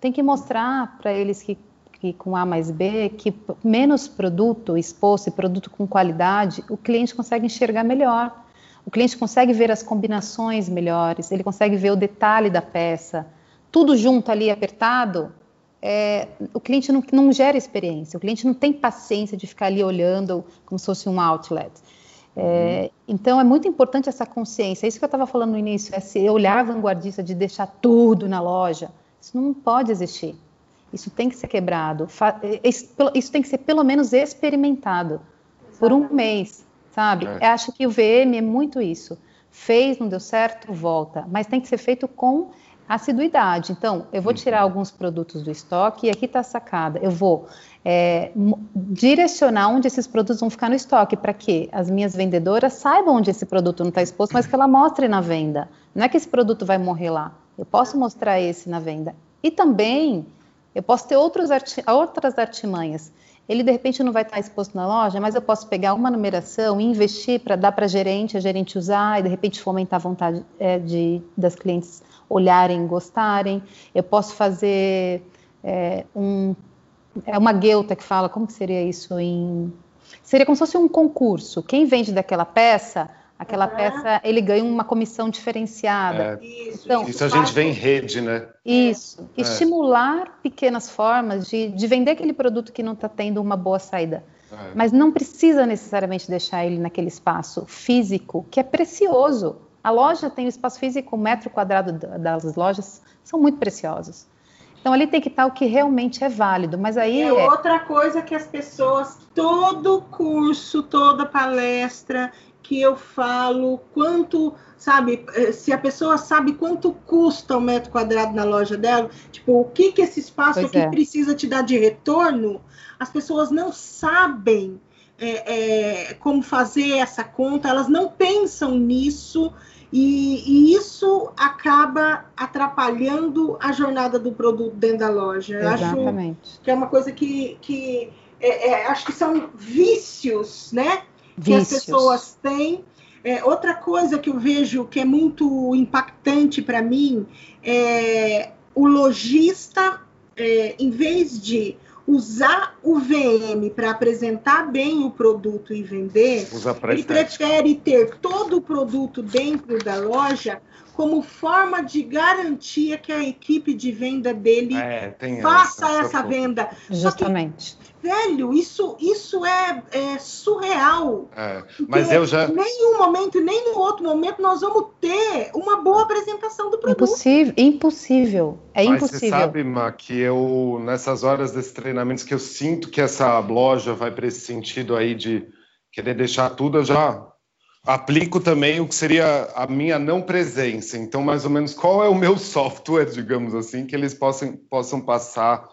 Tem que mostrar para eles que, que com A mais B, que menos produto exposto e produto com qualidade, o cliente consegue enxergar melhor. O cliente consegue ver as combinações melhores, ele consegue ver o detalhe da peça. Tudo junto ali, apertado, é, o cliente não, não, gera experiência, o cliente não tem paciência de ficar ali olhando como se fosse um outlet. É, uhum. Então é muito importante essa consciência. É isso que eu estava falando no início, é se olhar vanguardista de deixar tudo na loja. Isso não pode existir. Isso tem que ser quebrado. É, isso tem que ser pelo menos experimentado por um mês sabe? É. Eu acho que o VM é muito isso. Fez, não deu certo, volta. Mas tem que ser feito com assiduidade. Então, eu vou tirar uhum. alguns produtos do estoque e aqui está a sacada. Eu vou é, direcionar onde esses produtos vão ficar no estoque para que as minhas vendedoras saibam onde esse produto não está exposto, mas que ela mostre na venda. Não é que esse produto vai morrer lá. Eu posso mostrar esse na venda. E também Eu posso ter outros arti outras artimanhas. Ele de repente não vai estar exposto na loja, mas eu posso pegar uma numeração e investir para dar para a gerente, a gerente usar e de repente fomentar a vontade é, de, das clientes olharem, gostarem. Eu posso fazer é, um é uma guelta que fala, como que seria isso em seria como se fosse um concurso. Quem vende daquela peça Aquela uhum. peça, ele ganha uma comissão diferenciada. É, isso, então, isso a gente vê em rede, né? Isso. É. Estimular pequenas formas de, de vender aquele produto que não está tendo uma boa saída. É. Mas não precisa necessariamente deixar ele naquele espaço físico, que é precioso. A loja tem o espaço físico, o metro quadrado das lojas são muito preciosos. Então ali tem que estar o que realmente é válido, mas aí é outra coisa que as pessoas todo curso, toda palestra que eu falo quanto, sabe, eh, se a pessoa sabe quanto custa um metro quadrado na loja dela, tipo, o que, que esse espaço pois aqui é. precisa te dar de retorno, as pessoas não sabem é, é, como fazer essa conta, elas não pensam nisso. E, e, isso acaba atrapalhando a jornada do produto dentro da loja. Exatamente. Acho que é uma coisa que, que é, é, acho que são vícios, né? Que as pessoas têm. É, outra coisa que eu vejo que é muito impactante para mim é o lojista, é, em vez de usar o VM para apresentar bem o produto e vender, ele prefere ter todo o produto dentro da loja como forma de garantia que a equipe de venda dele é, faça essa, essa venda. Justamente velho, isso, isso é, é surreal. É, mas eu já. Nem em um momento, nem no outro momento, nós vamos ter uma boa apresentação do produto. Impossível, impossível. É mas impossível. Você sabe, Ma, que eu, nessas horas desses treinamentos, que eu sinto que essa loja vai para esse sentido aí de querer deixar tudo, eu já aplico também o que seria a minha não presença. Então, mais ou menos, qual é o meu software, digamos assim, que eles possam, possam passar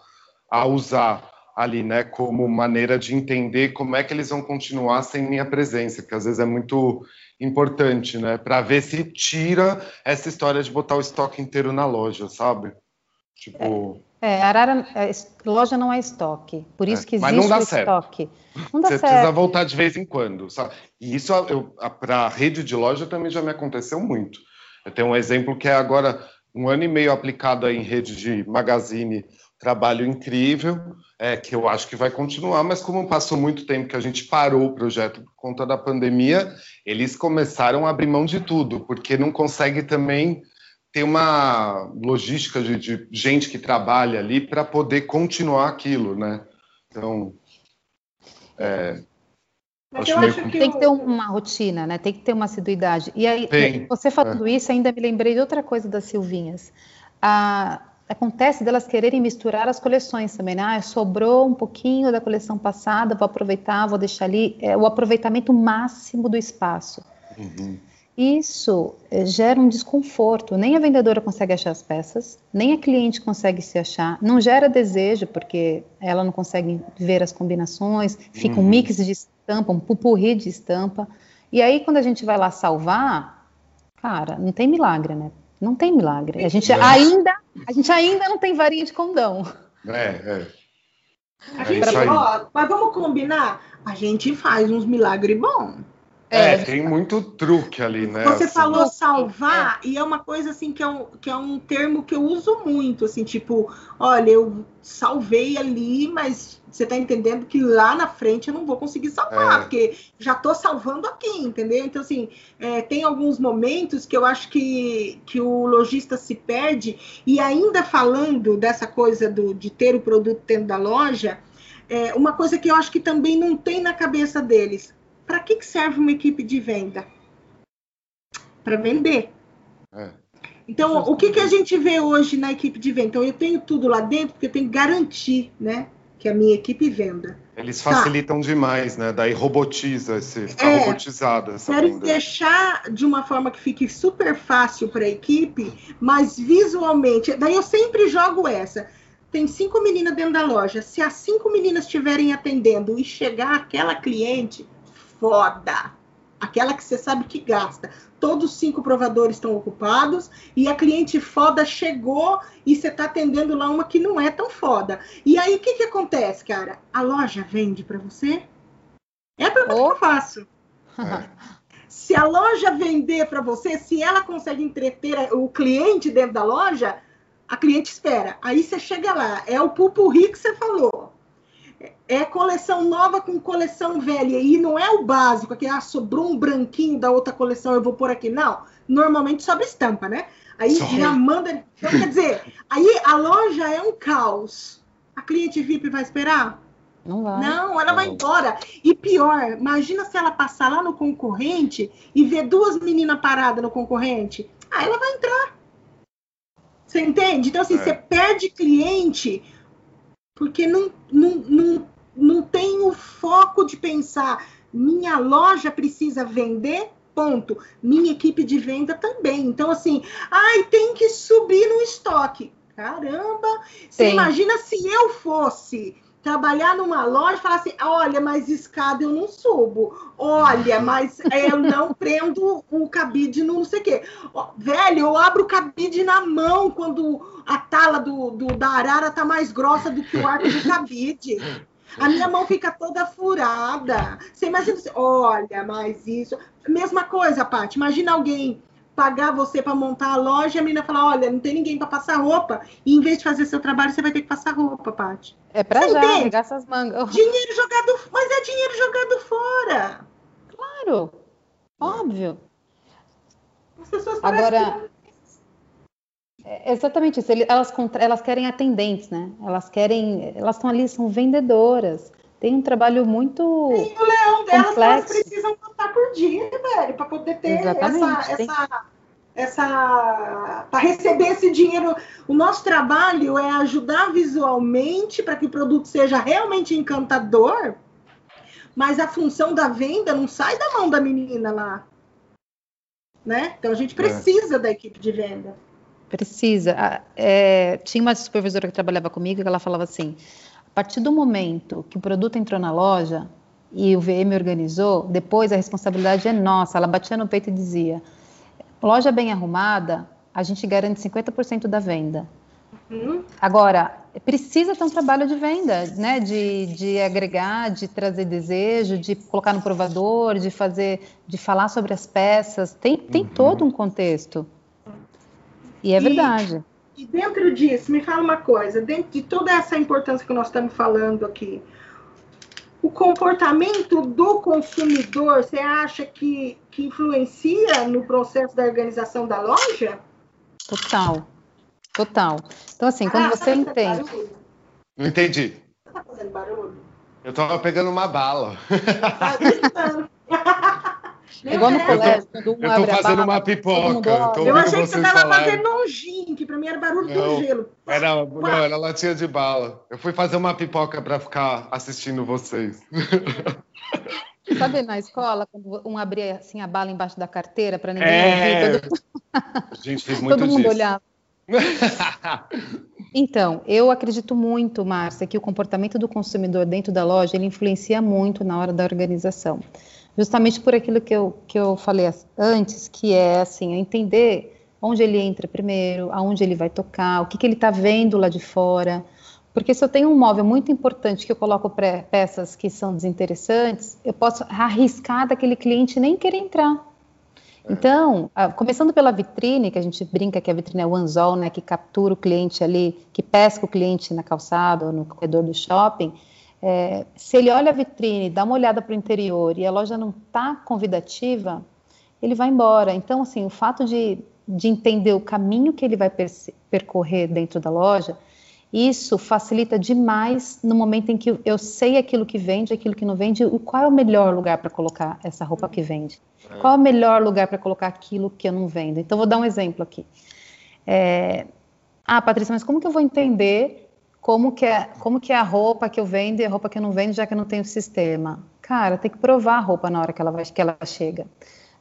a usar ali, né, como maneira de entender como é que eles vão continuar sem minha presença, que às vezes é muito importante, né, para ver se tira essa história de botar o estoque inteiro na loja, sabe? Tipo. É, é Arara, é, loja não é estoque, por isso é, que existe mas não dá certo. estoque. Não dá Você certo. precisa voltar de vez em quando, sabe? E isso para a rede de loja também já me aconteceu muito. Eu tenho um exemplo que é agora um ano e meio aplicado em rede de magazine trabalho incrível, é, que eu acho que vai continuar, mas como passou muito tempo que a gente parou o projeto por conta da pandemia, eles começaram a abrir mão de tudo, porque não consegue também ter uma logística de, de gente que trabalha ali para poder continuar aquilo, né? Então, é, acho acho que tem que ter uma rotina, né? Tem que ter uma assiduidade. E aí, tem, você falando é. isso, ainda me lembrei de outra coisa das Silvinhas. A, acontece delas quererem misturar as coleções também, né? Ah, sobrou um pouquinho da coleção passada, vou aproveitar, vou deixar ali. É o aproveitamento máximo do espaço. Uhum. Isso é, gera um desconforto. Nem a vendedora consegue achar as peças, nem a cliente consegue se achar. Não gera desejo, porque ela não consegue ver as combinações, fica uhum. um mix de estampa, um pupurri de estampa. E aí, quando a gente vai lá salvar, cara, não tem milagre, né? Não tem milagre. A gente ainda, a gente ainda não tem varinha de condão. É, é. A gente, é ó, mas vamos combinar? A gente faz uns milagres bons. É, é, tem muito truque ali, né? Você assim. falou salvar, é. e é uma coisa assim que é, um, que é um termo que eu uso muito, assim, tipo, olha, eu salvei ali, mas você tá entendendo que lá na frente eu não vou conseguir salvar, é. porque já tô salvando aqui, entendeu? Então, assim, é, tem alguns momentos que eu acho que, que o lojista se perde, e ainda falando dessa coisa do, de ter o produto dentro da loja, é, uma coisa que eu acho que também não tem na cabeça deles para que, que serve uma equipe de venda? Para vender. É. Então, o que, que a gente vê hoje na equipe de venda? Então, eu tenho tudo lá dentro, porque eu tenho que garantir, né? Que a minha equipe venda. Eles facilitam tá. demais, né? Daí robotiza esse, fica é, robotizada essa Quero venda. deixar de uma forma que fique super fácil para a equipe, mas visualmente. Daí eu sempre jogo essa. Tem cinco meninas dentro da loja. Se as cinco meninas estiverem atendendo e chegar aquela cliente, foda. aquela que você sabe que gasta. Todos os cinco provadores estão ocupados e a cliente foda chegou e você está atendendo lá uma que não é tão foda. E aí o que, que acontece, cara? A loja vende para você? É a pergunta oh. que eu faço. se a loja vender para você, se ela consegue entreter o cliente dentro da loja, a cliente espera. Aí você chega lá, é o pupurri que você falou é coleção nova com coleção velha. E não é o básico, que ah, sobrou um branquinho da outra coleção, eu vou por aqui. Não, normalmente sobra estampa, né? Aí já manda. Então, quer dizer, aí a loja é um caos. A cliente VIP vai esperar? Não vai. Não, ela vai embora. E pior, imagina se ela passar lá no concorrente e ver duas meninas paradas no concorrente. Aí ela vai entrar. Você entende? Então, assim, é. você perde cliente porque não, não, não, não tem o foco de pensar, minha loja precisa vender, ponto. Minha equipe de venda também. Então, assim, ai, tem que subir no estoque. Caramba! Você imagina se eu fosse trabalhar numa loja e falar assim: olha, mas escada eu não subo, olha, mas eu não prendo o cabide no não sei o quê. Velho, eu abro o cabide na mão quando a tala do, do da arara tá mais grossa do que o arco do cabide. A minha mão fica toda furada. Você imagina, olha, mas isso. Mesma coisa, Paty. Imagina alguém pagar você para montar a loja a menina falar: olha, não tem ninguém para passar roupa. E em vez de fazer seu trabalho, você vai ter que passar roupa, Paty. É para já, pegar essas mangas. Dinheiro jogado, mas é dinheiro jogado fora. Claro, óbvio. As pessoas Agora, é exatamente isso. Elas, elas querem atendentes, né? Elas querem, elas estão ali, são vendedoras. Tem um trabalho muito. Sim, o leão delas elas precisam contar por dia, velho, para poder ter exatamente, essa, tem... essa, essa para receber esse dinheiro. O nosso trabalho é ajudar visualmente para que o produto seja realmente encantador, mas a função da venda não sai da mão da menina lá. Né? Então a gente é. precisa é. da equipe de venda. Precisa. É, tinha uma supervisora que trabalhava comigo que ela falava assim: a partir do momento que o produto entrou na loja e o VM organizou, depois a responsabilidade é nossa. Ela batia no peito e dizia: loja bem arrumada, a gente garante 50% da venda. Uhum. Agora, precisa ter um trabalho de venda, né? De, de agregar, de trazer desejo, de colocar no provador, de fazer, de falar sobre as peças. Tem, tem uhum. todo um contexto. E é e, verdade. E dentro disso, me fala uma coisa, dentro de toda essa importância que nós estamos falando aqui, o comportamento do consumidor, você acha que, que influencia no processo da organização da loja? Total, total. Então, assim, quando ah, você tá entende. Não entendi. Você tá fazendo barulho? Eu tava pegando uma bala. É igual no colégio, quando um Eu tô fazendo uma pipoca. Eu achei que você estava fazendo um gin, que para mim era barulho não, do gelo. Era, não, era latinha de bala. Eu fui fazer uma pipoca para ficar assistindo vocês. Sabe na escola, quando um abria assim, a bala embaixo da carteira para ninguém é... ouvir? Todo... A gente fez muito Todo mundo disso. olhava. Então, eu acredito muito, Márcia, que o comportamento do consumidor dentro da loja ele influencia muito na hora da organização justamente por aquilo que eu, que eu falei antes, que é assim, entender onde ele entra primeiro, aonde ele vai tocar, o que, que ele está vendo lá de fora. Porque se eu tenho um móvel muito importante que eu coloco peças que são desinteressantes, eu posso arriscar daquele cliente nem querer entrar. Então, começando pela vitrine, que a gente brinca que a vitrine é o anzol, né, que captura o cliente ali, que pesca o cliente na calçada ou no corredor do shopping, é, se ele olha a vitrine, dá uma olhada para o interior e a loja não está convidativa, ele vai embora. Então, assim, o fato de, de entender o caminho que ele vai percorrer dentro da loja, isso facilita demais no momento em que eu sei aquilo que vende, aquilo que não vende, e qual é o melhor lugar para colocar essa roupa que vende. Qual é o melhor lugar para colocar aquilo que eu não vendo. Então, vou dar um exemplo aqui. É, ah, Patrícia, mas como que eu vou entender como que é, como que é a roupa que eu vendo e a roupa que eu não vendo, já que eu não tenho sistema. Cara, tem que provar a roupa na hora que ela, vai, que ela chega.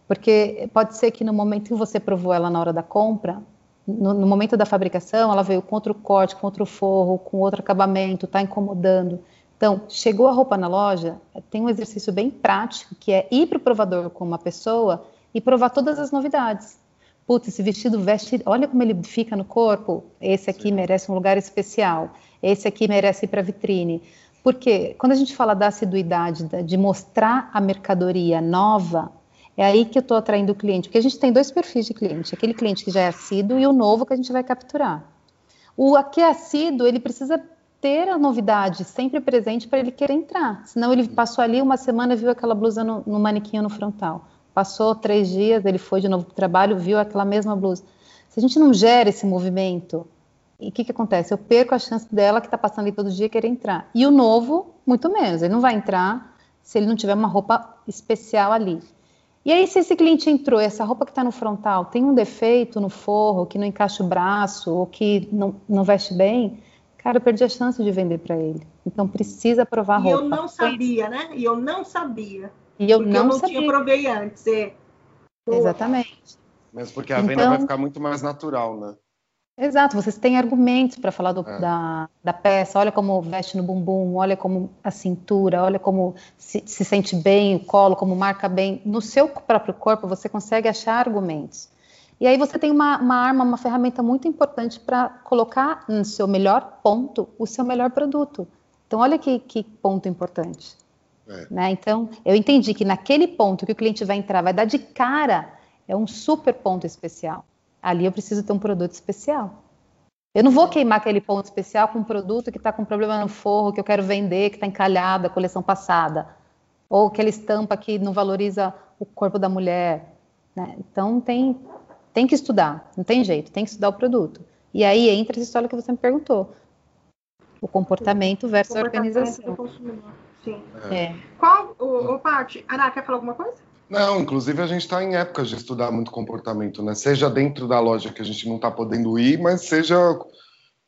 Porque pode ser que no momento que você provou ela na hora da compra, no, no momento da fabricação, ela veio contra o corte, contra o forro, com outro acabamento, está incomodando. Então, chegou a roupa na loja, tem um exercício bem prático, que é ir para o provador com uma pessoa e provar todas as novidades. Putz, esse vestido veste, olha como ele fica no corpo. Esse aqui Sim. merece um lugar especial. Esse aqui merece ir para vitrine. Porque quando a gente fala da assiduidade, de mostrar a mercadoria nova, é aí que eu estou atraindo o cliente. Porque a gente tem dois perfis de cliente: aquele cliente que já é assíduo e o novo que a gente vai capturar. O aqui é assíduo, ele precisa ter a novidade sempre presente para ele querer entrar. Senão ele passou ali uma semana e viu aquela blusa no, no manequim no frontal. Passou três dias, ele foi de novo para o trabalho, viu aquela mesma blusa. Se a gente não gera esse movimento, o que, que acontece? Eu perco a chance dela que está passando ali todo dia querer entrar. E o novo, muito menos. Ele não vai entrar se ele não tiver uma roupa especial ali. E aí, se esse cliente entrou, essa roupa que está no frontal tem um defeito no forro, que não encaixa o braço, ou que não, não veste bem, cara, eu perdi a chance de vender para ele. Então precisa provar a roupa. E eu não sabia, né? E eu não sabia. E eu não, eu não tinha provei antes. É. Exatamente. Mas porque a então, venda vai ficar muito mais natural, né? Exato, vocês têm argumentos para falar do, é. da, da peça. Olha como veste no bumbum, olha como a cintura, olha como se, se, sente bem o colo, como marca bem. No seu próprio corpo, você consegue achar argumentos. E aí você tem uma, uma arma, uma ferramenta muito importante para colocar no seu melhor ponto o seu melhor produto. Então, olha que, que ponto importante. É. Né? Então, eu entendi que naquele ponto que o cliente vai entrar, vai dar de cara, é um super ponto especial. Ali eu preciso ter um produto especial. Eu não vou queimar aquele ponto especial com um produto que está com problema no forro, que eu quero vender, que está encalhado a coleção passada. Ou aquela estampa que não valoriza o corpo da mulher. Né? Então tem, tem que estudar, não tem jeito, tem que estudar o produto. E aí entra essa história que você me perguntou. O comportamento versus a organização. Sim. É. Qual, o, o Paty, Ana, quer falar alguma coisa? Não, inclusive a gente está em épocas de estudar muito comportamento, né? Seja dentro da loja que a gente não está podendo ir, mas seja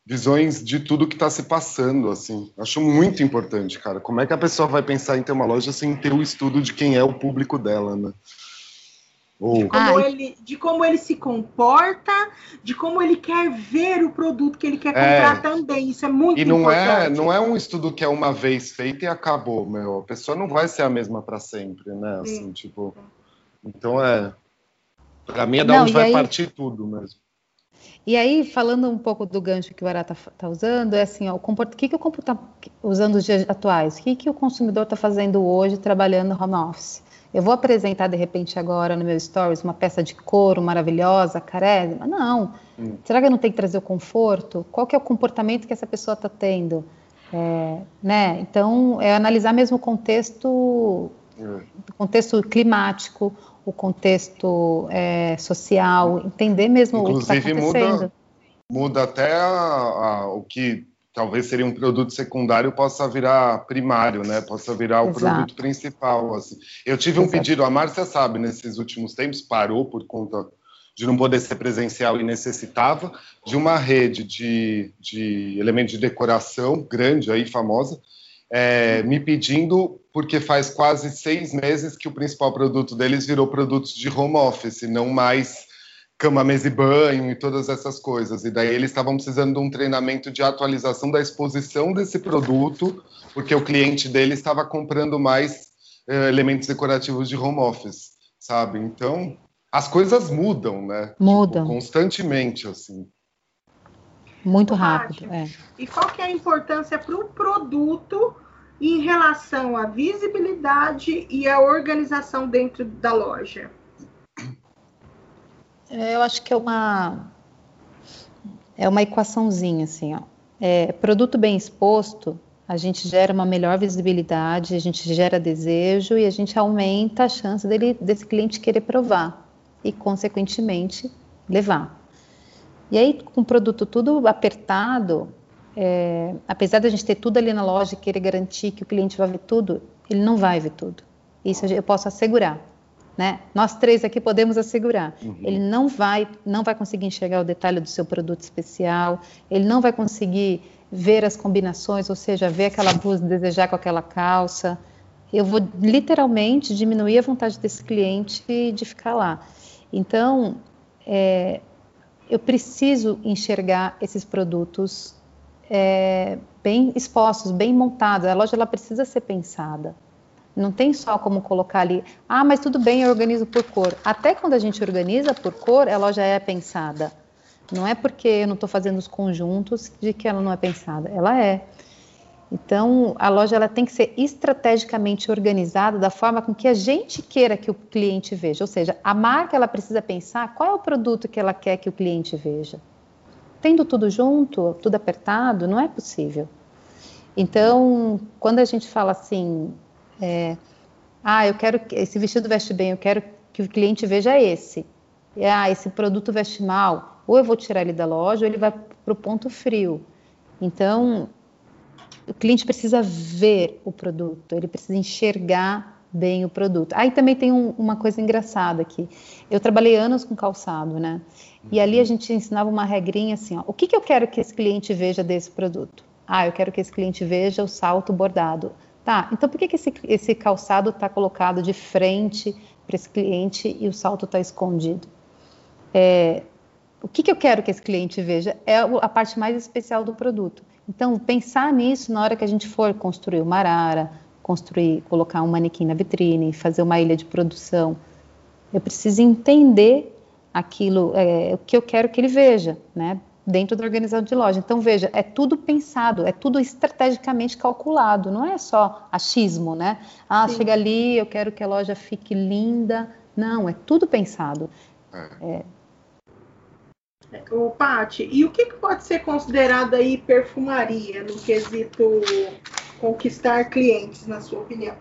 visões de tudo que está se passando, assim. Acho muito importante, cara. Como é que a pessoa vai pensar em ter uma loja sem ter o estudo de quem é o público dela, né? De, como ele, de como ele se comporta, de como ele quer ver o produto que ele quer comprar é, também. Isso é muito e não é, importante. É, não é um estudo que é uma vez feito e acabou, meu. A pessoa não vai ser a mesma para sempre, né? Assim, Sim. tipo. Então é. Para mim é da não, onde vai aí, partir tudo mesmo. E aí, falando um pouco do gancho que o Ará está tá usando, é assim, ó, o comport... que, que o computador tá usando os dias atuais? O que, que o consumidor está fazendo hoje trabalhando no home office? Eu vou apresentar de repente agora no meu stories uma peça de couro maravilhosa, carésima? Não. Hum. Será que eu não tenho que trazer o conforto? Qual que é o comportamento que essa pessoa está tendo? É, né? Então, é analisar mesmo o contexto, hum. o contexto climático, o contexto é, social, entender mesmo Inclusive, o que está acontecendo. Muda, muda até a, a, o que talvez seria um produto secundário possa virar primário, né? Possa virar o Exato. produto principal. Assim. Eu tive um Exato. pedido, a Márcia sabe, nesses últimos tempos parou por conta de não poder ser presencial e necessitava de uma rede de, de elementos de decoração grande aí famosa, é, me pedindo porque faz quase seis meses que o principal produto deles virou produtos de home office, não mais cama, mesa e banho e todas essas coisas. E daí eles estavam precisando de um treinamento de atualização da exposição desse produto, porque o cliente dele estava comprando mais uh, elementos decorativos de home office, sabe? Então, as coisas mudam, né? Mudam. Tipo, constantemente, assim. Muito rápido, é. E qual que é a importância para o produto em relação à visibilidade e à organização dentro da loja? É, eu acho que é uma é uma equaçãozinha assim, ó. É, produto bem exposto, a gente gera uma melhor visibilidade, a gente gera desejo e a gente aumenta a chance dele, desse cliente querer provar e, consequentemente, levar. E aí, com o produto tudo apertado, é, apesar da gente ter tudo ali na loja e querer garantir que o cliente vai ver tudo, ele não vai ver tudo. Isso eu posso assegurar né? Nós três aqui podemos assegurar. Uhum. Ele não vai, não vai conseguir enxergar o detalhe do seu produto especial, ele não vai conseguir ver as combinações, ou seja, ver aquela blusa, desejar com aquela calça. Eu vou literalmente diminuir a vontade desse cliente de ficar lá. Então, é, eu preciso enxergar esses produtos é, bem expostos, bem montados. A loja ela precisa ser pensada. Não tem só como colocar ali, ah, mas tudo bem, eu organizo por cor. Até quando a gente organiza por cor, ela já é pensada. Não é porque eu não estou fazendo os conjuntos de que ela não é pensada. Ela é. Então, a loja ela tem que ser estrategicamente organizada da forma com que a gente queira que o cliente veja. Ou seja, a marca ela precisa pensar qual é o produto que ela quer que o cliente veja. Tendo tudo junto, tudo apertado, não é possível. Então, quando a gente fala assim, é, ah, eu quero esse vestido veste bem, eu quero que o cliente veja esse. Ah, esse produto veste mal. Ou eu vou tirar ele da loja, ou ele vai para o ponto frio. Então, o cliente precisa ver o produto, ele precisa enxergar bem o produto. Aí também tem um, uma coisa engraçada aqui. Eu trabalhei anos com calçado, né? E ali a gente ensinava uma regrinha assim: ó, o que, que eu quero que esse cliente veja desse produto? Ah, eu quero que esse cliente veja o salto bordado. Tá, então por que, que esse, esse calçado está colocado de frente para esse cliente e o salto está escondido? É, o que, que eu quero que esse cliente veja é a parte mais especial do produto. Então, pensar nisso na hora que a gente for construir uma arara, construir, colocar um manequim na vitrine, fazer uma ilha de produção, eu preciso entender aquilo, é, o que eu quero que ele veja, né? Dentro da organização de loja. Então, veja, é tudo pensado, é tudo estrategicamente calculado, não é só achismo, né? Ah, Sim. chega ali, eu quero que a loja fique linda. Não, é tudo pensado. É. é. O Pati, e o que, que pode ser considerado aí perfumaria no quesito conquistar clientes, na sua opinião?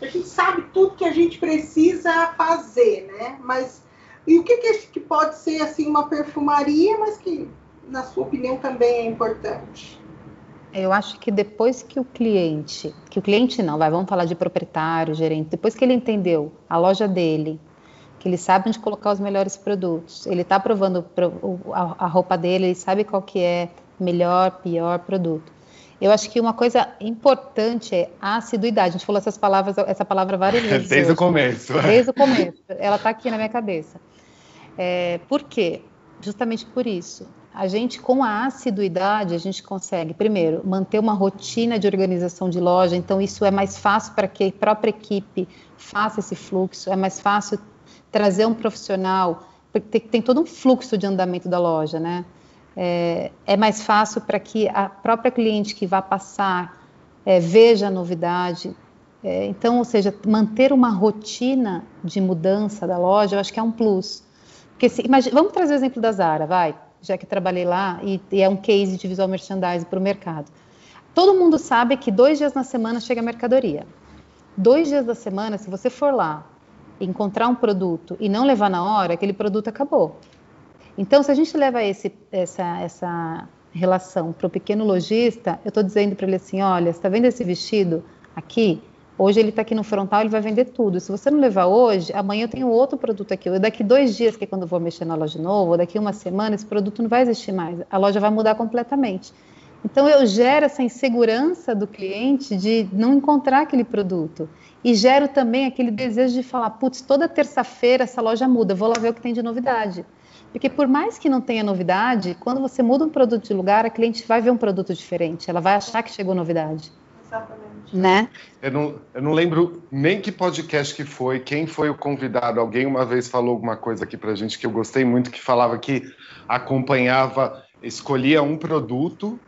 A gente sabe tudo que a gente precisa fazer, né? Mas e o que, que, que pode ser assim uma perfumaria, mas que, na sua opinião, também é importante? Eu acho que depois que o cliente, que o cliente não, vai, vamos falar de proprietário, gerente, depois que ele entendeu a loja dele, que ele sabe onde colocar os melhores produtos, ele está provando a roupa dele, ele sabe qual que é melhor, pior produto. Eu acho que uma coisa importante é a assiduidade. A gente falou essas palavras, essa palavra várias vezes. Desde hoje. o começo. Desde o começo. Ela está aqui na minha cabeça. É, por quê? Justamente por isso. A gente, com a assiduidade, a gente consegue, primeiro, manter uma rotina de organização de loja, então isso é mais fácil para que a própria equipe faça esse fluxo, é mais fácil trazer um profissional, porque tem, todo um fluxo de andamento da loja, né? É, é mais fácil para que a própria cliente que vai passar é, veja a novidade. É, então, ou seja, manter uma rotina de mudança da loja, eu acho que é um plus. Porque se, imagine, vamos trazer o exemplo da Zara, vai, já que trabalhei lá e, e é um case de visual merchandising para o mercado. Todo mundo sabe que dois dias na semana chega a mercadoria. Dois dias da semana, se você for lá encontrar um produto e não levar na hora, aquele produto acabou. Então, se a gente leva esse, essa, essa relação para o pequeno lojista, eu estou dizendo para ele assim: olha, está vendo esse vestido aqui? Hoje ele está aqui no frontal, ele vai vender tudo. Se você não levar hoje, amanhã eu tenho outro produto aqui. Daqui dois dias, que é quando eu vou mexer na loja de novo, ou daqui uma semana, esse produto não vai existir mais. A loja vai mudar completamente. Então eu gero essa insegurança do cliente de não encontrar aquele produto. E gero também aquele desejo de falar, putz, toda terça-feira essa loja muda, vou lá ver o que tem de novidade. Porque por mais que não tenha novidade, quando você muda um produto de lugar, a cliente vai ver um produto diferente, ela vai achar que chegou novidade. Exatamente. Né? Eu não, eu não lembro nem que podcast que foi, quem foi o convidado. Alguém uma vez falou alguma coisa aqui pra gente que eu gostei muito, que falava que acompanhava, escolhia um produto,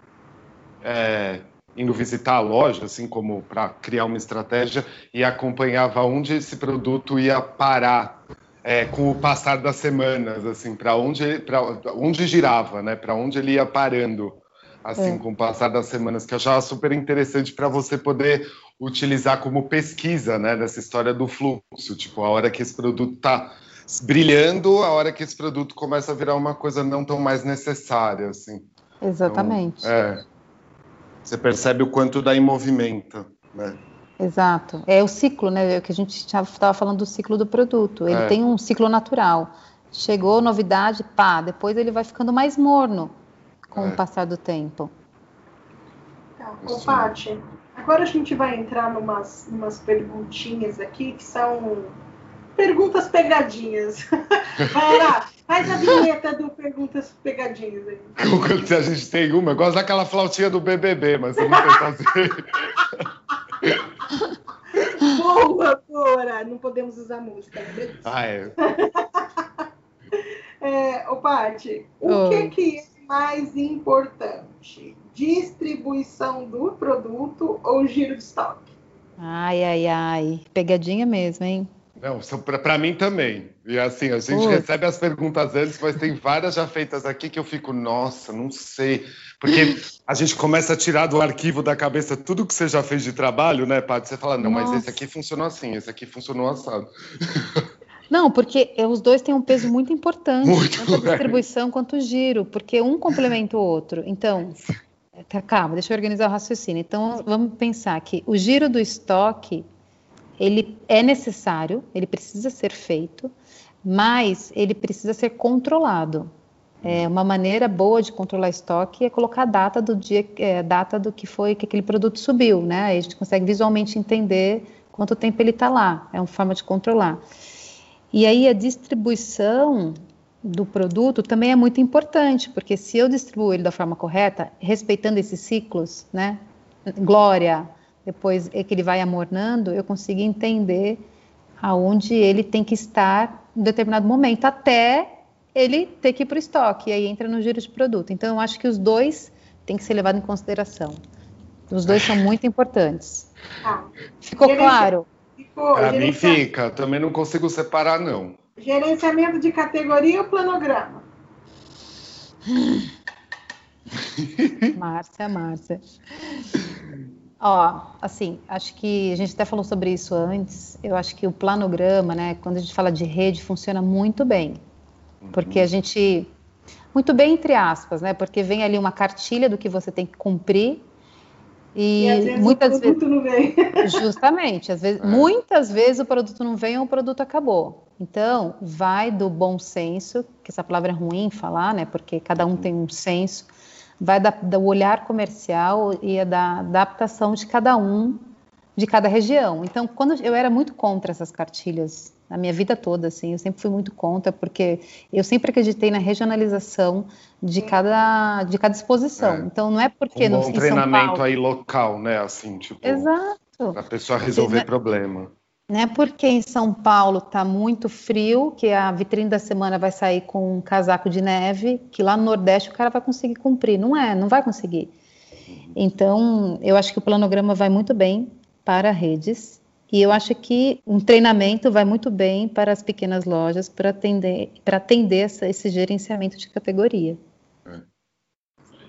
é, indo visitar a loja, assim como para criar uma estratégia, e acompanhava onde esse produto ia parar é, com o passar das semanas, assim, para onde, pra, onde girava, né? Para onde ele ia parando assim, é. com o passar das semanas, que eu achava super interessante para você poder utilizar como pesquisa, né, dessa história do fluxo, tipo, a hora que esse produto está brilhando, a hora que esse produto começa a virar uma coisa não tão mais necessária, assim. Exatamente. Então, é, você percebe o quanto daí movimenta, né? Exato. É o ciclo, né? É que a gente estava falando do ciclo do produto. Ele é. tem um ciclo natural. Chegou novidade, pá, depois ele vai ficando mais morno com é. o passar do tempo. Tá, ô, Paty, agora a gente vai entrar numas, numas perguntinhas aqui que são perguntas pegadinhas. Vai lá, faz a vinheta do perguntas pegadinhas aí. Se a gente tem uma, eu gosto daquela flautinha do BBB, mas eu não sei fazer. Boa, Cora! Não podemos usar música. Né? Ah, é. é ô, Paty, o oh. que, que é mais importante? Distribuição do produto ou giro de estoque? Ai, ai, ai. Pegadinha mesmo, hein? Não, para mim também. E assim, a gente recebe as perguntas antes, mas tem várias já feitas aqui que eu fico, nossa, não sei. Porque a gente começa a tirar do arquivo da cabeça tudo que você já fez de trabalho, né, Paty? Você fala, não, nossa. mas esse aqui funcionou assim, esse aqui funcionou assado. Não, porque os dois têm um peso muito importante, muito, tanto a distribuição é. quanto o giro, porque um complementa o outro. Então, tá, calma, deixa eu organizar o raciocínio. Então, vamos pensar que o giro do estoque ele é necessário, ele precisa ser feito, mas ele precisa ser controlado. É, uma maneira boa de controlar estoque é colocar a data do dia, é, data do que foi que aquele produto subiu, né? Aí a gente consegue visualmente entender quanto tempo ele está lá. É uma forma de controlar. E aí a distribuição do produto também é muito importante, porque se eu distribuo ele da forma correta, respeitando esses ciclos, né? Glória, depois é que ele vai amornando, eu consigo entender aonde ele tem que estar em determinado momento, até ele ter que ir para o estoque, e aí entra no giro de produto. Então, eu acho que os dois têm que ser levados em consideração. Os dois são muito importantes. Ah, Ficou claro? Para mim fica, também não consigo separar, não. Gerenciamento de categoria ou planograma? Márcia, Márcia. Ó, assim, acho que a gente até falou sobre isso antes. Eu acho que o planograma, né, quando a gente fala de rede, funciona muito bem. Porque a gente. Muito bem, entre aspas, né? Porque vem ali uma cartilha do que você tem que cumprir. E, e às vezes muitas o produto vezes, não vem. Justamente, às vezes, é. muitas vezes o produto não vem ou o produto acabou. Então, vai do bom senso, que essa palavra é ruim falar, né? Porque cada um tem um senso vai da, do olhar comercial e da adaptação de cada um, de cada região. Então, quando eu era muito contra essas cartilhas na minha vida toda, assim, eu sempre fui muito contra, porque eu sempre acreditei na regionalização de cada, de cada exposição. É. Então, não é porque um bom treinamento aí local, né, assim, tipo, Exato. a pessoa resolver problema. Não é porque em São Paulo está muito frio que a vitrine da semana vai sair com um casaco de neve, que lá no Nordeste o cara vai conseguir cumprir. Não é, não vai conseguir. Então, eu acho que o planograma vai muito bem para redes e eu acho que um treinamento vai muito bem para as pequenas lojas para atender, para atender essa, esse gerenciamento de categoria. É.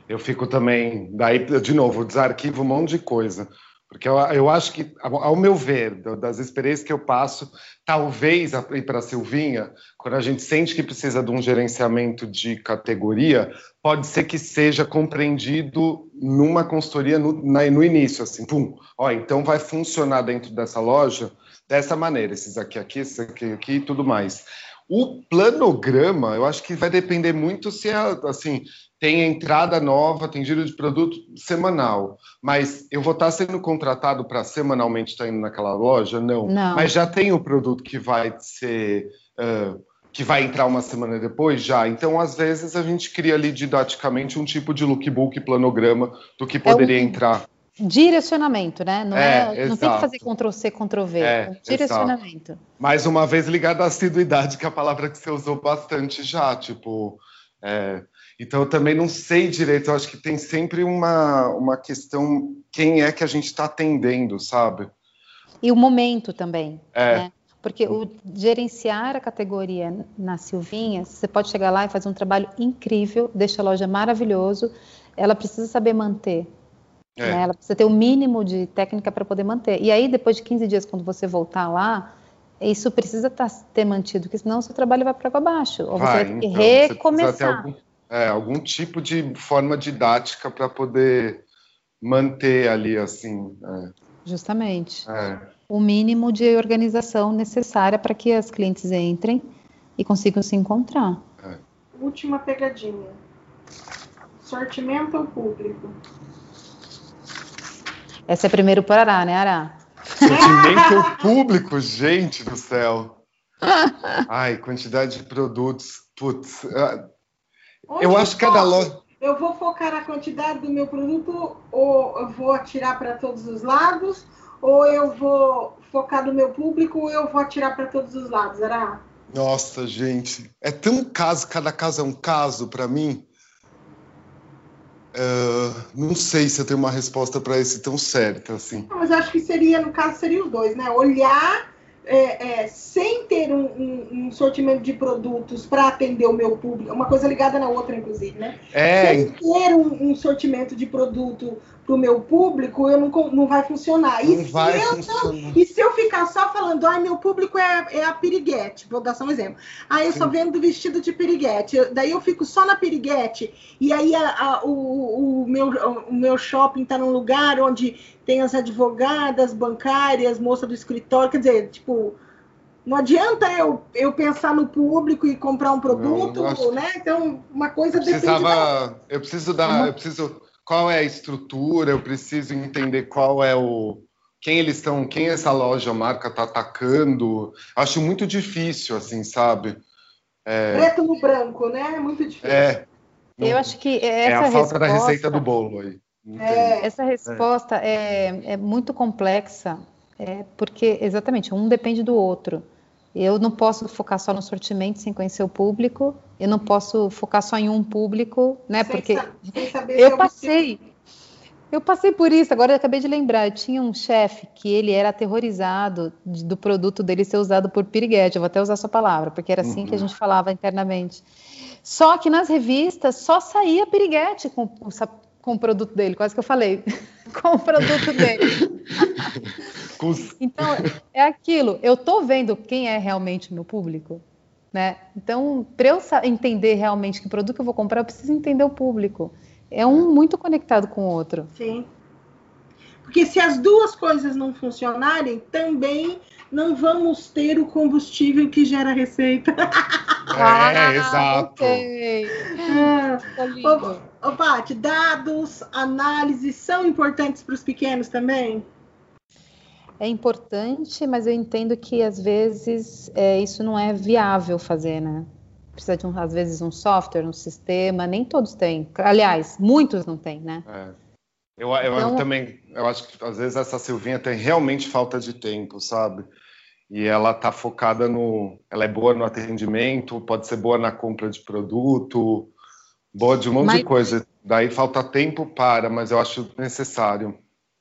Eu fico também, daí de novo, desarquivo um monte de coisa. Porque eu, eu, acho que, ao meu ver, das experiências que eu passo, talvez, ir para a Silvinha, quando a gente sente que precisa de um gerenciamento de categoria, pode ser que seja compreendido numa consultoria no, na, no início, assim, pum, ó, então vai funcionar dentro dessa loja dessa maneira, esses aqui, aqui, esses aqui, aqui e tudo mais. O planograma, eu acho que vai depender muito se é, assim, tem entrada nova, tem giro de produto semanal, mas eu vou estar sendo contratado para semanalmente estar indo naquela loja? Não. Não. Mas já tem o produto que vai ser. Uh, que vai entrar uma semana depois já. Então, às vezes, a gente cria ali didaticamente um tipo de lookbook, planograma do que poderia é um entrar. Direcionamento, né? Não, é, é não tem que fazer Ctrl-C, Ctrl-V. É, é direcionamento. Exato. Mais uma vez ligado à assiduidade, que é a palavra que você usou bastante já. Tipo, é, então, eu também não sei direito, eu acho que tem sempre uma, uma questão, quem é que a gente está atendendo, sabe? E o momento também, é. né? Porque o gerenciar a categoria na Silvinha, você pode chegar lá e fazer um trabalho incrível, deixa a loja maravilhoso, ela precisa saber manter. É. Né? Ela precisa ter o mínimo de técnica para poder manter. E aí, depois de 15 dias, quando você voltar lá, isso precisa tá, ter mantido, porque senão o seu trabalho vai para água abaixo. Ou vai, você vai ter que então, recomeçar é, algum tipo de forma didática para poder manter ali assim. É. Justamente. É. O mínimo de organização necessária para que as clientes entrem e consigam se encontrar. É. Última pegadinha. Sortimento ao público. Essa é primeiro por Ará, né, Ará? Sortimento ao público, gente do céu. Ai, quantidade de produtos. Putz. Ah, eu acho que cada loja. Eu vou focar na quantidade do meu produto ou eu vou atirar para todos os lados? Ou eu vou focar no meu público ou eu vou atirar para todos os lados, será? Nossa, gente. É tão caso, cada caso é um caso para mim. Uh, não sei se eu tenho uma resposta para esse tão certa assim. Mas acho que seria, no caso, seria os dois, né? Olhar é, é, sem ter um, um, um, sortimento de produtos para atender o meu público, uma coisa ligada na outra, inclusive, né? É. Sem ter um, um sortimento de produto para o meu público, eu não, não vai funcionar. Não e, vai se funcionar. e se eu ficar só falando, ai, meu público é, é a piriguete, vou dar só um exemplo. Aí eu Sim. só vendo vestido de piriguete, daí eu fico só na piriguete, e aí a, a, o, o, meu, o meu shopping está num lugar onde tem as advogadas, bancárias, moça do escritório, quer dizer, tipo, não adianta eu, eu pensar no público e comprar um produto, não, né? Então, uma coisa eu precisava, da... Eu preciso dar, eu preciso qual é a estrutura, eu preciso entender qual é o quem eles estão, quem essa loja, marca está atacando. Acho muito difícil, assim, sabe? É... Preto no branco, né? É muito difícil. É. Não... Eu acho que essa é a falta resposta... da receita do bolo aí. É. Essa resposta é. é, muito complexa, é, porque exatamente um depende do outro. Eu não posso focar só no sortimento sem conhecer o público. Eu não posso focar só em um público, né? Sem porque eu passei, eu passei por isso. Agora eu acabei de lembrar. Eu tinha um chefe que ele era aterrorizado de, do produto dele ser usado por piriguete. Eu vou até usar a sua palavra, porque era assim uhum. que a uhum. gente falava internamente. Só que nas revistas só saía piriguete com, com o produto dele. Quase que eu falei com o produto dele. Então, é aquilo. Eu estou vendo quem é realmente o meu público. Né? Então, para eu entender realmente que produto eu vou comprar, eu preciso entender o público. É um muito conectado com o outro. Sim. Porque se as duas coisas não funcionarem, também não vamos ter o combustível que gera receita. É, ah, exato. Okay. É. Ô, ô, Paty, dados, análises são importantes para os pequenos também? É importante, mas eu entendo que às vezes é, isso não é viável fazer, né? Precisa de, um, às vezes, um software, um sistema, nem todos têm. Aliás, muitos não têm, né? É. Eu, eu então, também, eu acho que às vezes essa Silvinha tem realmente falta de tempo, sabe? E ela tá focada no. Ela é boa no atendimento, pode ser boa na compra de produto, boa de um monte mas, de coisa. Daí falta tempo para, mas eu acho necessário.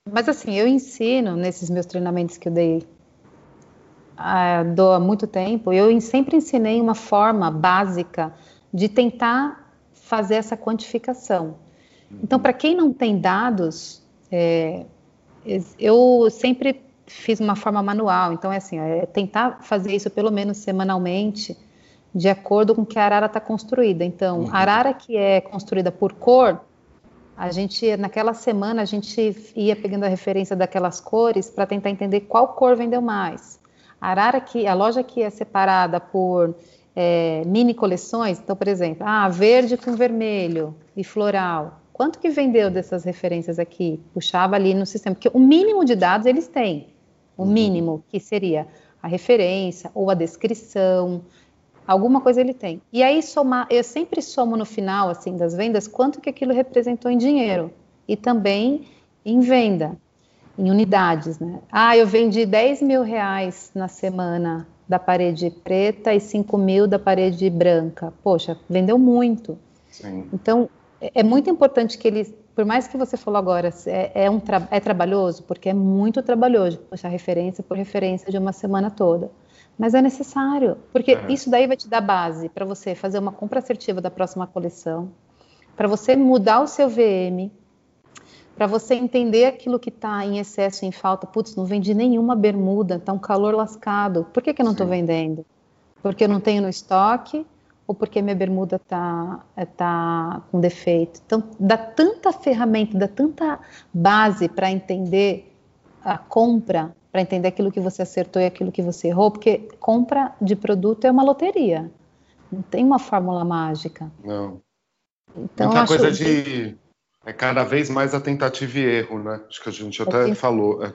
Mas assim, eu ensino nesses meus treinamentos que eu dei ah, dou há muito tempo, eu sempre ensinei uma forma básica de tentar fazer essa quantificação. Então, para quem não tem dados, é, eu sempre fiz uma forma manual. Então, é assim, é tentar fazer isso pelo menos semanalmente, de acordo com que a arara está construída. Então, a arara que é construída por cor, a gente naquela semana a gente ia pegando a referência daquelas cores para tentar entender qual cor vendeu mais. A arara que a loja que é separada por é, mini coleções, então por exemplo, ah, verde com vermelho e floral. Quanto que vendeu dessas referências aqui? Puxava ali no sistema, porque o mínimo de dados eles têm. O uhum. mínimo que seria a referência ou a descrição, alguma coisa ele tem. E aí somar, eu sempre somo no final assim das vendas quanto que aquilo representou em dinheiro e também em venda, em unidades, né? Ah, eu vendi 10 mil reais na semana da parede preta e 5 mil da parede branca. Poxa, vendeu muito. Sim. Então é, é muito importante que eles por mais que você falou agora, é, é um tra é trabalhoso, porque é muito trabalhoso puxar referência por referência de uma semana toda. Mas é necessário, porque é. isso daí vai te dar base para você fazer uma compra assertiva da próxima coleção, para você mudar o seu VM, para você entender aquilo que está em excesso, em falta. Putz, não vendi nenhuma bermuda, está um calor lascado. Por que, que eu não estou vendendo? Porque eu não tenho no estoque ou porque minha bermuda está tá com defeito? Então, dá tanta ferramenta, dá tanta base para entender a compra para entender aquilo que você acertou e aquilo que você errou, porque compra de produto é uma loteria. Não tem uma fórmula mágica. Não. Então, Muita coisa de. É cada vez mais a tentativa e erro, né? Acho que a gente até falou. É,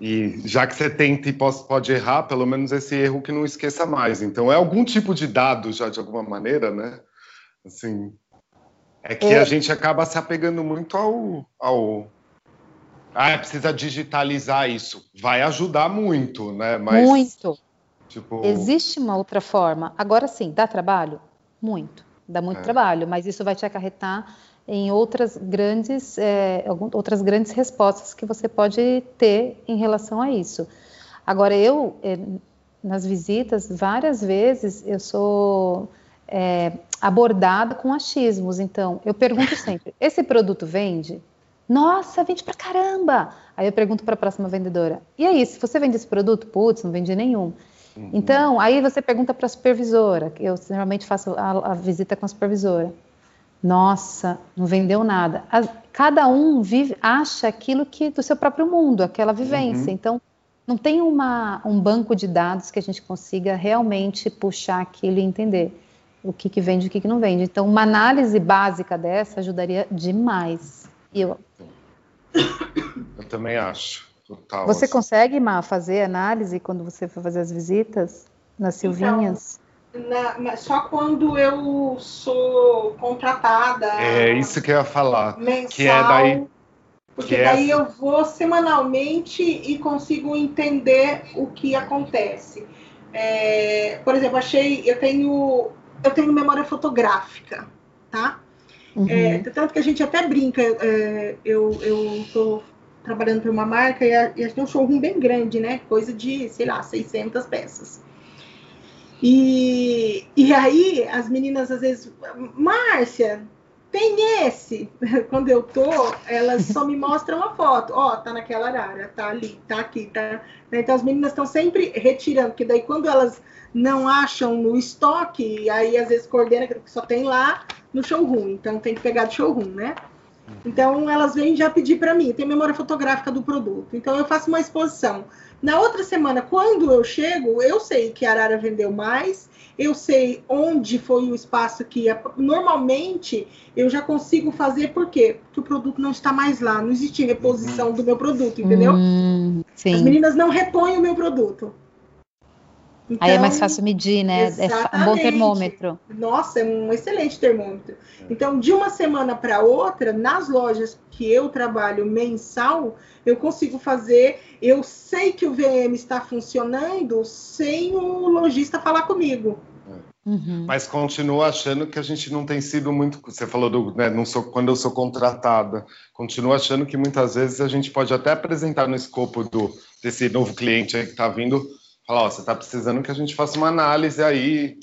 E já que você tenta e pode errar, pelo menos esse erro que não esqueça mais. Então é algum tipo de dado já de alguma maneira, né? Assim, é que é. a gente acaba se apegando muito ao, ao ah, precisa digitalizar isso. Vai ajudar muito, né? Mas, muito. Tipo... Existe uma outra forma. Agora sim, dá trabalho? Muito. Dá muito é. trabalho, mas isso vai te acarretar em outras grandes, é, outras grandes respostas que você pode ter em relação a isso. Agora, eu, é, nas visitas, várias vezes eu sou é, abordada com achismos. Então, eu pergunto sempre: esse produto vende? Nossa, vende pra caramba! Aí eu pergunto para a próxima vendedora: e aí, se você vende esse produto? Putz, não vende nenhum. Uhum. Então, aí você pergunta para a supervisora, eu normalmente faço a, a, visita com a supervisora. Nossa, não vendeu nada. A, cada um vive, acha aquilo que do seu próprio mundo, aquela vivência. Uhum. Então, não tem uma, um banco de dados que a gente consiga realmente puxar aquilo e entender o que, que vende e o que, que não vende. Então, uma análise básica dessa ajudaria demais. E eu... eu também acho. Total, você assim. consegue, Má, fazer análise quando você for fazer as visitas nas então, Silvinhas? Então, na, só quando eu sou contratada. É isso que eu ia falar. Mensal, que é daí. Porque é daí é... eu vou semanalmente e consigo entender o que acontece. É, por exemplo, achei, eu tenho, eu tenho memória fotográfica, tá? Uhum. É, tanto que a gente até brinca, é, eu estou trabalhando para uma marca e a, e a gente um showroom bem grande, né? Coisa de, sei lá, 600 peças. E, e aí as meninas às vezes, Márcia, tem esse. Quando eu tô, elas só me mostram a foto. Ó, oh, tá naquela área, tá ali, tá aqui, tá. Então as meninas estão sempre retirando, porque daí quando elas não acham no estoque, aí às vezes coordena que só tem lá no showroom, então tem que pegar do showroom, né? Então elas vêm já pedir para mim, tem memória fotográfica do produto. Então eu faço uma exposição. Na outra semana, quando eu chego, eu sei que a Arara vendeu mais, eu sei onde foi o espaço que ia. Normalmente eu já consigo fazer, por quê? Porque o produto não está mais lá, não existe reposição do meu produto, entendeu? Hum, As meninas não repõem o meu produto. Então, Aí é mais então, fácil medir, né? É um bom termômetro. Nossa, é um excelente termômetro. Então, de uma semana para outra, nas lojas que eu trabalho mensal, eu consigo fazer. Eu sei que o VM está funcionando sem o lojista falar comigo. Uhum. Mas continuo achando que a gente não tem sido muito. Você falou do, né, não sou, quando eu sou contratada. Continuo achando que muitas vezes a gente pode até apresentar no escopo do, desse novo cliente aí que está vindo falar, ó, você está precisando que a gente faça uma análise aí,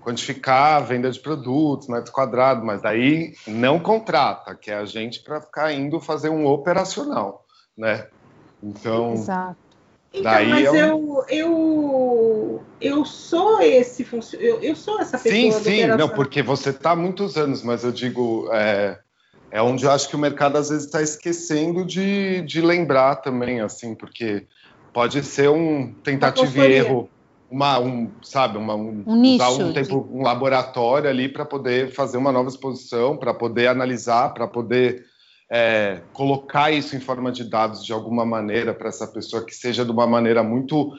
quantificar a venda de produtos, metro quadrado, mas daí não contrata, que é a gente para ficar indo fazer um operacional, né? Então, Exato. Então, Daí mas eu... eu, eu, eu sou esse eu, eu sou essa pessoa. Sim, sim, não, porque você está há muitos anos, mas eu digo, é, é onde eu acho que o mercado às vezes está esquecendo de, de lembrar também, assim, porque pode ser um tentativa e erro, uma, um, sabe, uma, um, um nicho, usar um tempo, um laboratório ali para poder fazer uma nova exposição, para poder analisar, para poder é, colocar isso em forma de dados de alguma maneira para essa pessoa que seja de uma maneira muito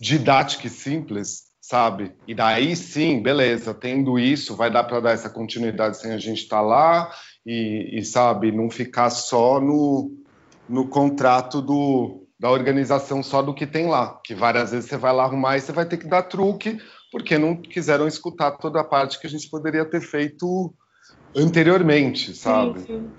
didática e simples, sabe? E daí sim, beleza, tendo isso, vai dar para dar essa continuidade sem a gente estar tá lá e, e, sabe, não ficar só no, no contrato do, da organização só do que tem lá, que várias vezes você vai lá arrumar e você vai ter que dar truque, porque não quiseram escutar toda a parte que a gente poderia ter feito anteriormente, sabe? Sim, sim.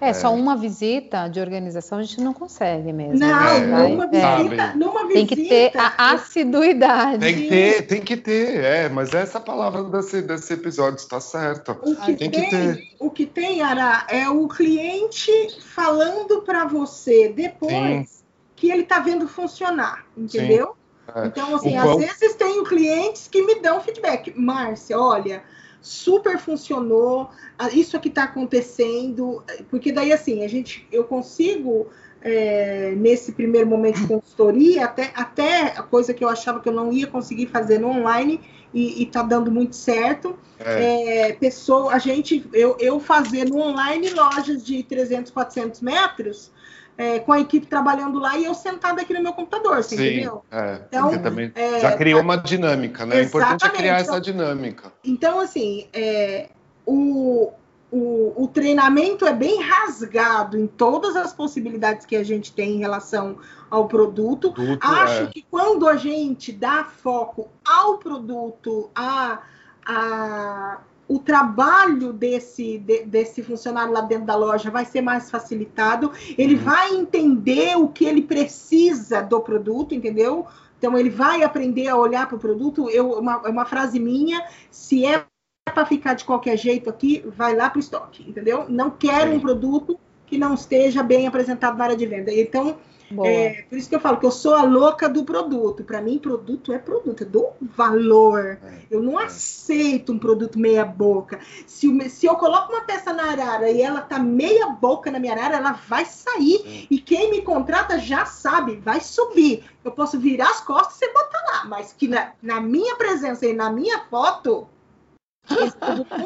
É, é, só uma visita de organização a gente não consegue mesmo. Não, né? numa, visita, numa visita. Tem que ter a assiduidade. Tem que ter, tem que ter, é, mas essa palavra desse, desse episódio está certa. O que tem, tem, que ter. O que tem, Ara, é o cliente falando para você depois. Sim que ele está vendo funcionar, entendeu? É. Então, assim, às vezes tenho clientes que me dão feedback. Márcia, olha, super funcionou, isso aqui está acontecendo, porque daí, assim, a gente, eu consigo, é, nesse primeiro momento de consultoria, até, até a coisa que eu achava que eu não ia conseguir fazer no online, e, está dando muito certo. É. É, pessoa, a gente, eu, eu fazer no online lojas de 300, 400 metros, é, com a equipe trabalhando lá e eu sentada aqui no meu computador, você Sim, entendeu? É, então, também é, já criou uma dinâmica, né? O importante é criar essa dinâmica. Então, assim, é, o, o, o, treinamento é bem rasgado em todas as possibilidades que a gente tem em relação ao produto. produto Acho é. que quando a gente dá foco ao produto, a, a, o trabalho desse, de, desse funcionário lá dentro da loja vai ser mais facilitado, ele uhum. vai entender o que ele precisa do produto, entendeu? Então ele vai aprender a olhar para o produto. Eu, uma, uma frase minha, se é para ficar de qualquer jeito aqui, vai lá para o estoque, entendeu? Não quero um produto que não esteja bem apresentado na área de venda. Então, é, por isso que eu falo que eu sou a louca do produto. Para mim, produto é produto, eu dou valor. É, eu não é. aceito um produto meia boca. Se, se, eu coloco uma peça na arara e ela tá meia boca na minha arara, ela vai sair. Sim. E quem me contrata já sabe, vai subir. Eu posso virar as costas e botar lá, mas que na, na minha presença e na minha foto,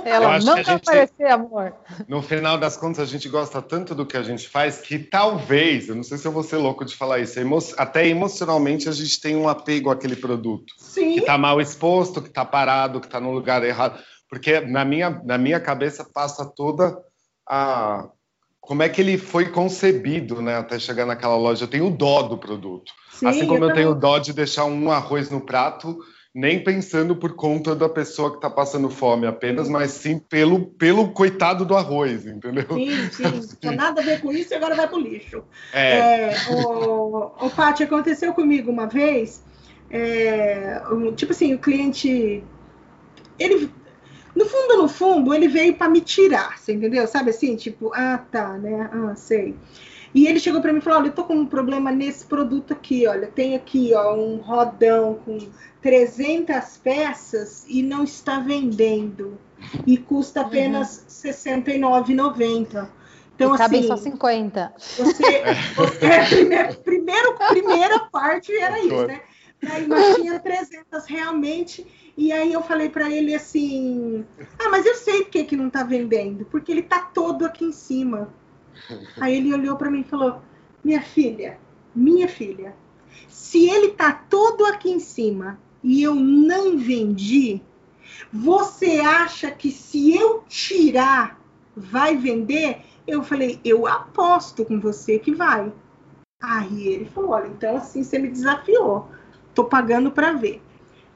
ela não vai aparecer, amor. No final das contas, a gente gosta tanto do que a gente faz que talvez, eu não sei se eu vou ser louco de falar isso, emo até emocionalmente a gente tem um apego àquele produto. Sim. Que está mal exposto, que está parado, que está no lugar errado. Porque na minha, na minha cabeça passa toda a. Como é que ele foi concebido, né? Até chegar naquela loja. Eu tenho dó do produto. Sim, assim como eu, eu tenho dó de deixar um arroz no prato nem pensando por conta da pessoa que está passando fome apenas, mas sim pelo, pelo coitado do arroz, entendeu? Sim, sim. Não tem nada a ver com isso e agora vai para o lixo. É. é o, o Paty, aconteceu comigo uma vez, é, um, tipo assim, o cliente, ele, no fundo, no fundo, ele veio para me tirar, você entendeu? Sabe assim, tipo, ah, tá, né, ah, sei. E ele chegou para mim e falou: Olha, eu tô com um problema nesse produto aqui, olha, tem aqui ó, um rodão com 300 peças e não está vendendo. E custa uhum. apenas R$ 69,90. Então, e assim. só 50. Você, você é, primeiro, primeiro, primeira parte era isso, né? Aí, mas tinha 300 realmente. E aí eu falei para ele assim: Ah, mas eu sei por que, que não está vendendo. Porque ele está todo aqui em cima. Aí ele olhou para mim e falou: Minha filha, minha filha, se ele está todo aqui em cima e eu não vendi, você acha que se eu tirar vai vender? Eu falei, eu aposto com você que vai. Aí ele falou, olha, então assim você me desafiou. Tô pagando para ver.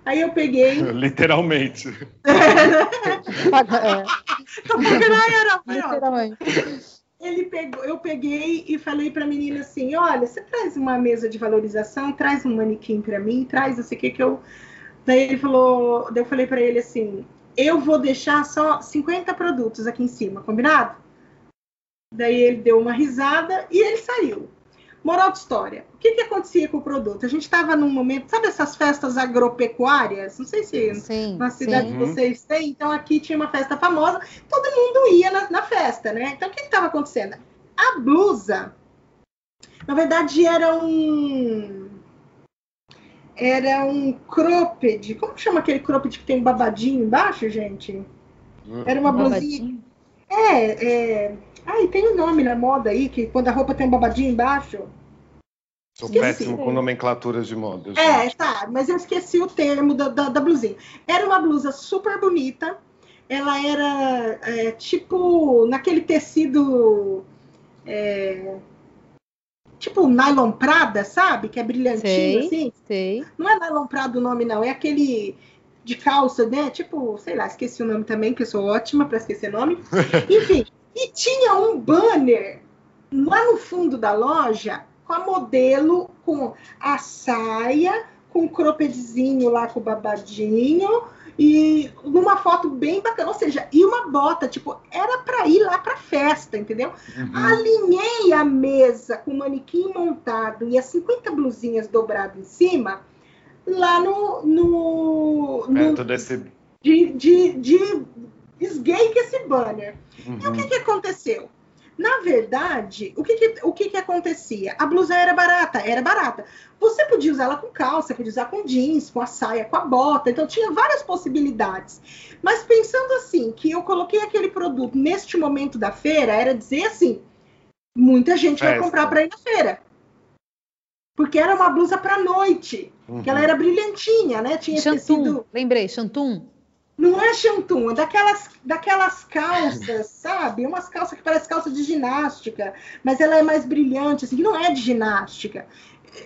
Aí eu peguei. Literalmente. é. Tô pagando, era, Literalmente ele pegou, eu peguei e falei para a menina assim: olha, você traz uma mesa de valorização, traz um manequim para mim, traz não sei o que que eu. Daí ele falou, daí eu falei para ele assim: eu vou deixar só 50 produtos aqui em cima, combinado? Daí ele deu uma risada e ele saiu. Moral de história. O que, que acontecia com o produto? A gente estava num momento, sabe essas festas agropecuárias? Não sei se sim, na cidade sim. de vocês tem. Então aqui tinha uma festa famosa, todo mundo ia na, na festa, né? Então o que estava acontecendo? A blusa, na verdade, era um era um cropped. Como chama aquele cropped que tem um babadinho embaixo, gente? Era uma blusinha. É, é. Ai, tem um nome na moda aí, que quando a roupa tem um babadinho embaixo. Sou esqueci. péssimo com nomenclaturas de moda. É, gente. É, tá, mas eu esqueci o termo da, da, da, blusinha. Era uma blusa super bonita. Ela era é, tipo naquele tecido. É, tipo nylon prada, sabe? Que é brilhantinho sei, assim. Sei. Não é nylon prada o nome, não. É aquele de calça, né? Tipo, sei lá, esqueci o nome também, que eu sou ótima para esquecer nome. Enfim, e tinha um banner lá no fundo da loja com a modelo, com a saia, com o croppedzinho lá com o babadinho e numa foto bem bacana, ou seja, e uma bota, tipo, era para ir lá para festa, entendeu? Uhum. Alinhei a mesa com o manequim montado e as 50 blusinhas dobradas em cima, lá no. no, no desse... de, de, de esguei que esse banner. Uhum. E o que, uhum. que aconteceu? Na verdade, o que, que o que, que, acontecia? A blusa era barata, era barata. Você podia usar ela com calça, podia usar com jeans, com a saia, com a bota, então tinha várias possibilidades. Mas pensando assim, que eu coloquei aquele produto neste momento da feira, era dizer assim: Muita gente Festa. vai comprar para ir na feira. Porque era uma blusa para noite, uhum. que ela era brilhantinha, né? Tinha Chantum, tecido... lembrei, Chantum. Não é chantum, é daquelas, daquelas calças, sabe? Umas calças que parecem calça de ginástica, mas ela é mais brilhante, assim, que não é de ginástica.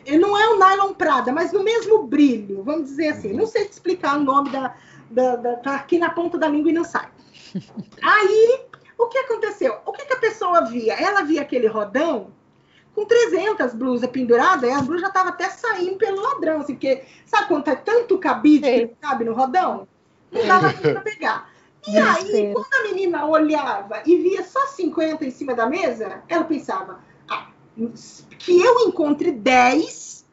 Não é o nylon Prada, mas no mesmo brilho, vamos dizer assim. Não sei te explicar o nome da, da, da tá aqui na ponta da língua e não sai. Aí, o que aconteceu? O que, que a pessoa via? Ela via aquele rodão com 300 blusas penduradas, a blusa já estava até saindo pelo ladrão, assim, porque sabe quando é tanto cabide que cabe no rodão? Não dava para pegar. E aí, quando a menina olhava e via só 50 em cima da mesa, ela pensava, ah, que eu encontre 10,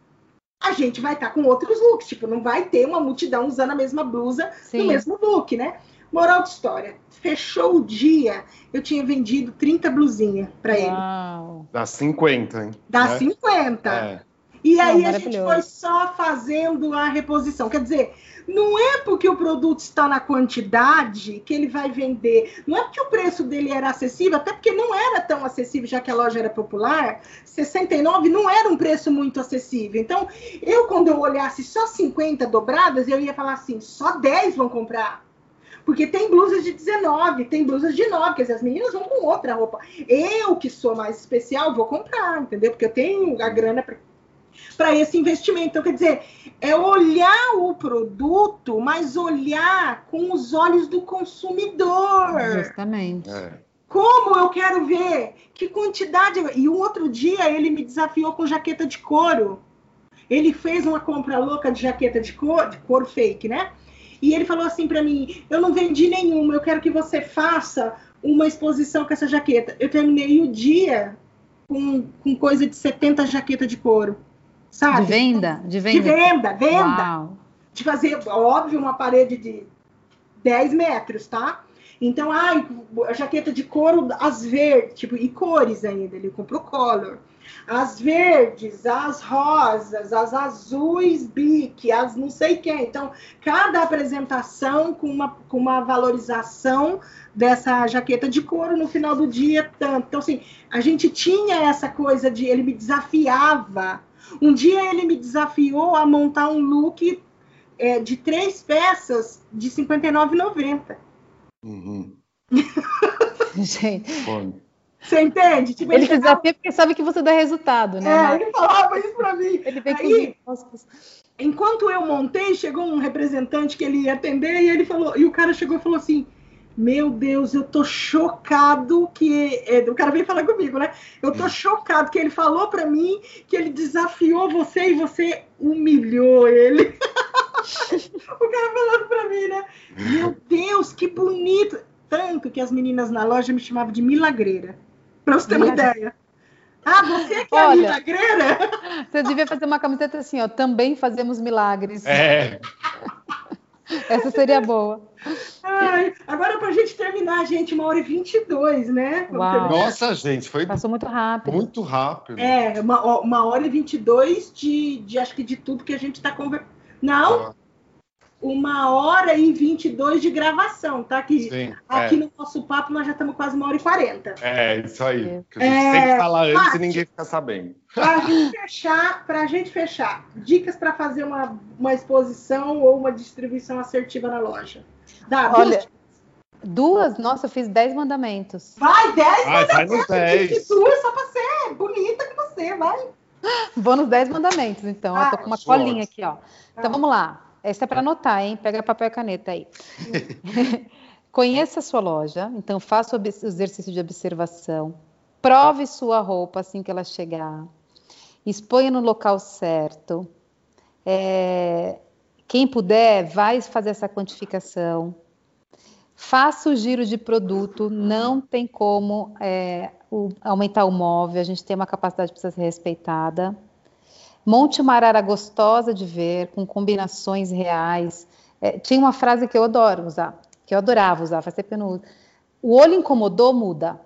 a gente vai estar tá com outros looks. Tipo, não vai ter uma multidão usando a mesma blusa Sim. no mesmo look, né? Moral de história. Fechou o dia, eu tinha vendido 30 blusinhas para ele. Dá 50, hein? Dá né? 50. É. E aí a gente foi só fazendo a reposição. Quer dizer, não é porque o produto está na quantidade que ele vai vender. Não é porque o preço dele era acessível, até porque não era tão acessível, já que a loja era popular. 69 não era um preço muito acessível. Então, eu, quando eu olhasse só 50 dobradas, eu ia falar assim: só 10 vão comprar. Porque tem blusas de 19, tem blusas de 9, quer dizer, as meninas vão com outra roupa. Eu, que sou mais especial, vou comprar, entendeu? Porque eu tenho a grana para esse investimento. Então, quer dizer, é olhar o produto, mas olhar com os olhos do consumidor. Justamente. É. Como eu quero ver? Que quantidade. E um outro dia ele me desafiou com jaqueta de couro. Ele fez uma compra louca de jaqueta de couro, de couro fake, né? E ele falou assim para mim: Eu não vendi nenhuma, eu quero que você faça uma exposição com essa jaqueta. Eu terminei o dia com, com coisa de 70 jaquetas de couro sabe? De venda? De venda, de venda. venda. Uau. De fazer, óbvio, uma parede de 10 metros, tá? Então, ai, a jaqueta de couro, as verdes, tipo, e cores ainda, ele comprou color. As verdes, as rosas, as azuis bique, as não sei quem. Então, cada apresentação com uma, com uma valorização dessa jaqueta de couro no final do dia, tanto. Então, assim, a gente tinha essa coisa de ele me desafiava um dia ele me desafiou a montar um look é, de três peças de R$ 59,90. Uhum. Gente. Você entende? Tipo, ele, ele desafia porque sabe que você dá resultado, né? É, ele falava isso para mim. Ele vem Aí, enquanto eu montei, chegou um representante que ele ia atender e ele falou, e o cara chegou e falou assim: meu Deus, eu tô chocado que. É, o cara veio falar comigo, né? Eu tô chocado que ele falou para mim que ele desafiou você e você humilhou ele. o cara falando para mim, né? Meu Deus, que bonito! Tanto que as meninas na loja me chamavam de milagreira. Pra você ter uma ideia. Ah, você que é Olha, milagreira? Você devia fazer uma camiseta assim, ó. Também fazemos milagres. É. Essa seria boa. Ai, agora, para a gente terminar, gente, uma hora e vinte e dois, né? Nossa, gente, foi. Passou muito rápido. Muito rápido. É, uma, uma hora e vinte e dois de, de acho que de tudo que a gente está conversando. Não, ah uma hora e 22 de gravação, tá? Que Sim, aqui é. no nosso papo nós já estamos quase uma hora e 40. É, isso aí. Que a gente é, tem que falar antes e ninguém fica sabendo. Para gente fechar, pra gente fechar, dicas para fazer uma, uma exposição ou uma distribuição assertiva na loja. Dá, Olha, duas? duas? Nossa, eu fiz 10 mandamentos. Vai, 10 mandamentos. Vai nos 10. Duas só para ser bonita que você, vai. Vou nos 10 mandamentos, então. Ah, eu tô com uma colinha aqui, ó. Então, ah. vamos lá. Essa é para anotar, hein? Pega papel e caneta aí. Conheça a sua loja, então faça o exercício de observação. Prove sua roupa assim que ela chegar. Exponha no local certo. É, quem puder, vai fazer essa quantificação. Faça o giro de produto, não tem como é, o, aumentar o móvel, a gente tem uma capacidade que precisa ser respeitada. Monte uma arara gostosa de ver, com combinações reais. É, tinha uma frase que eu adoro usar, que eu adorava usar, faz tempo que eu não uso. O olho incomodou, muda.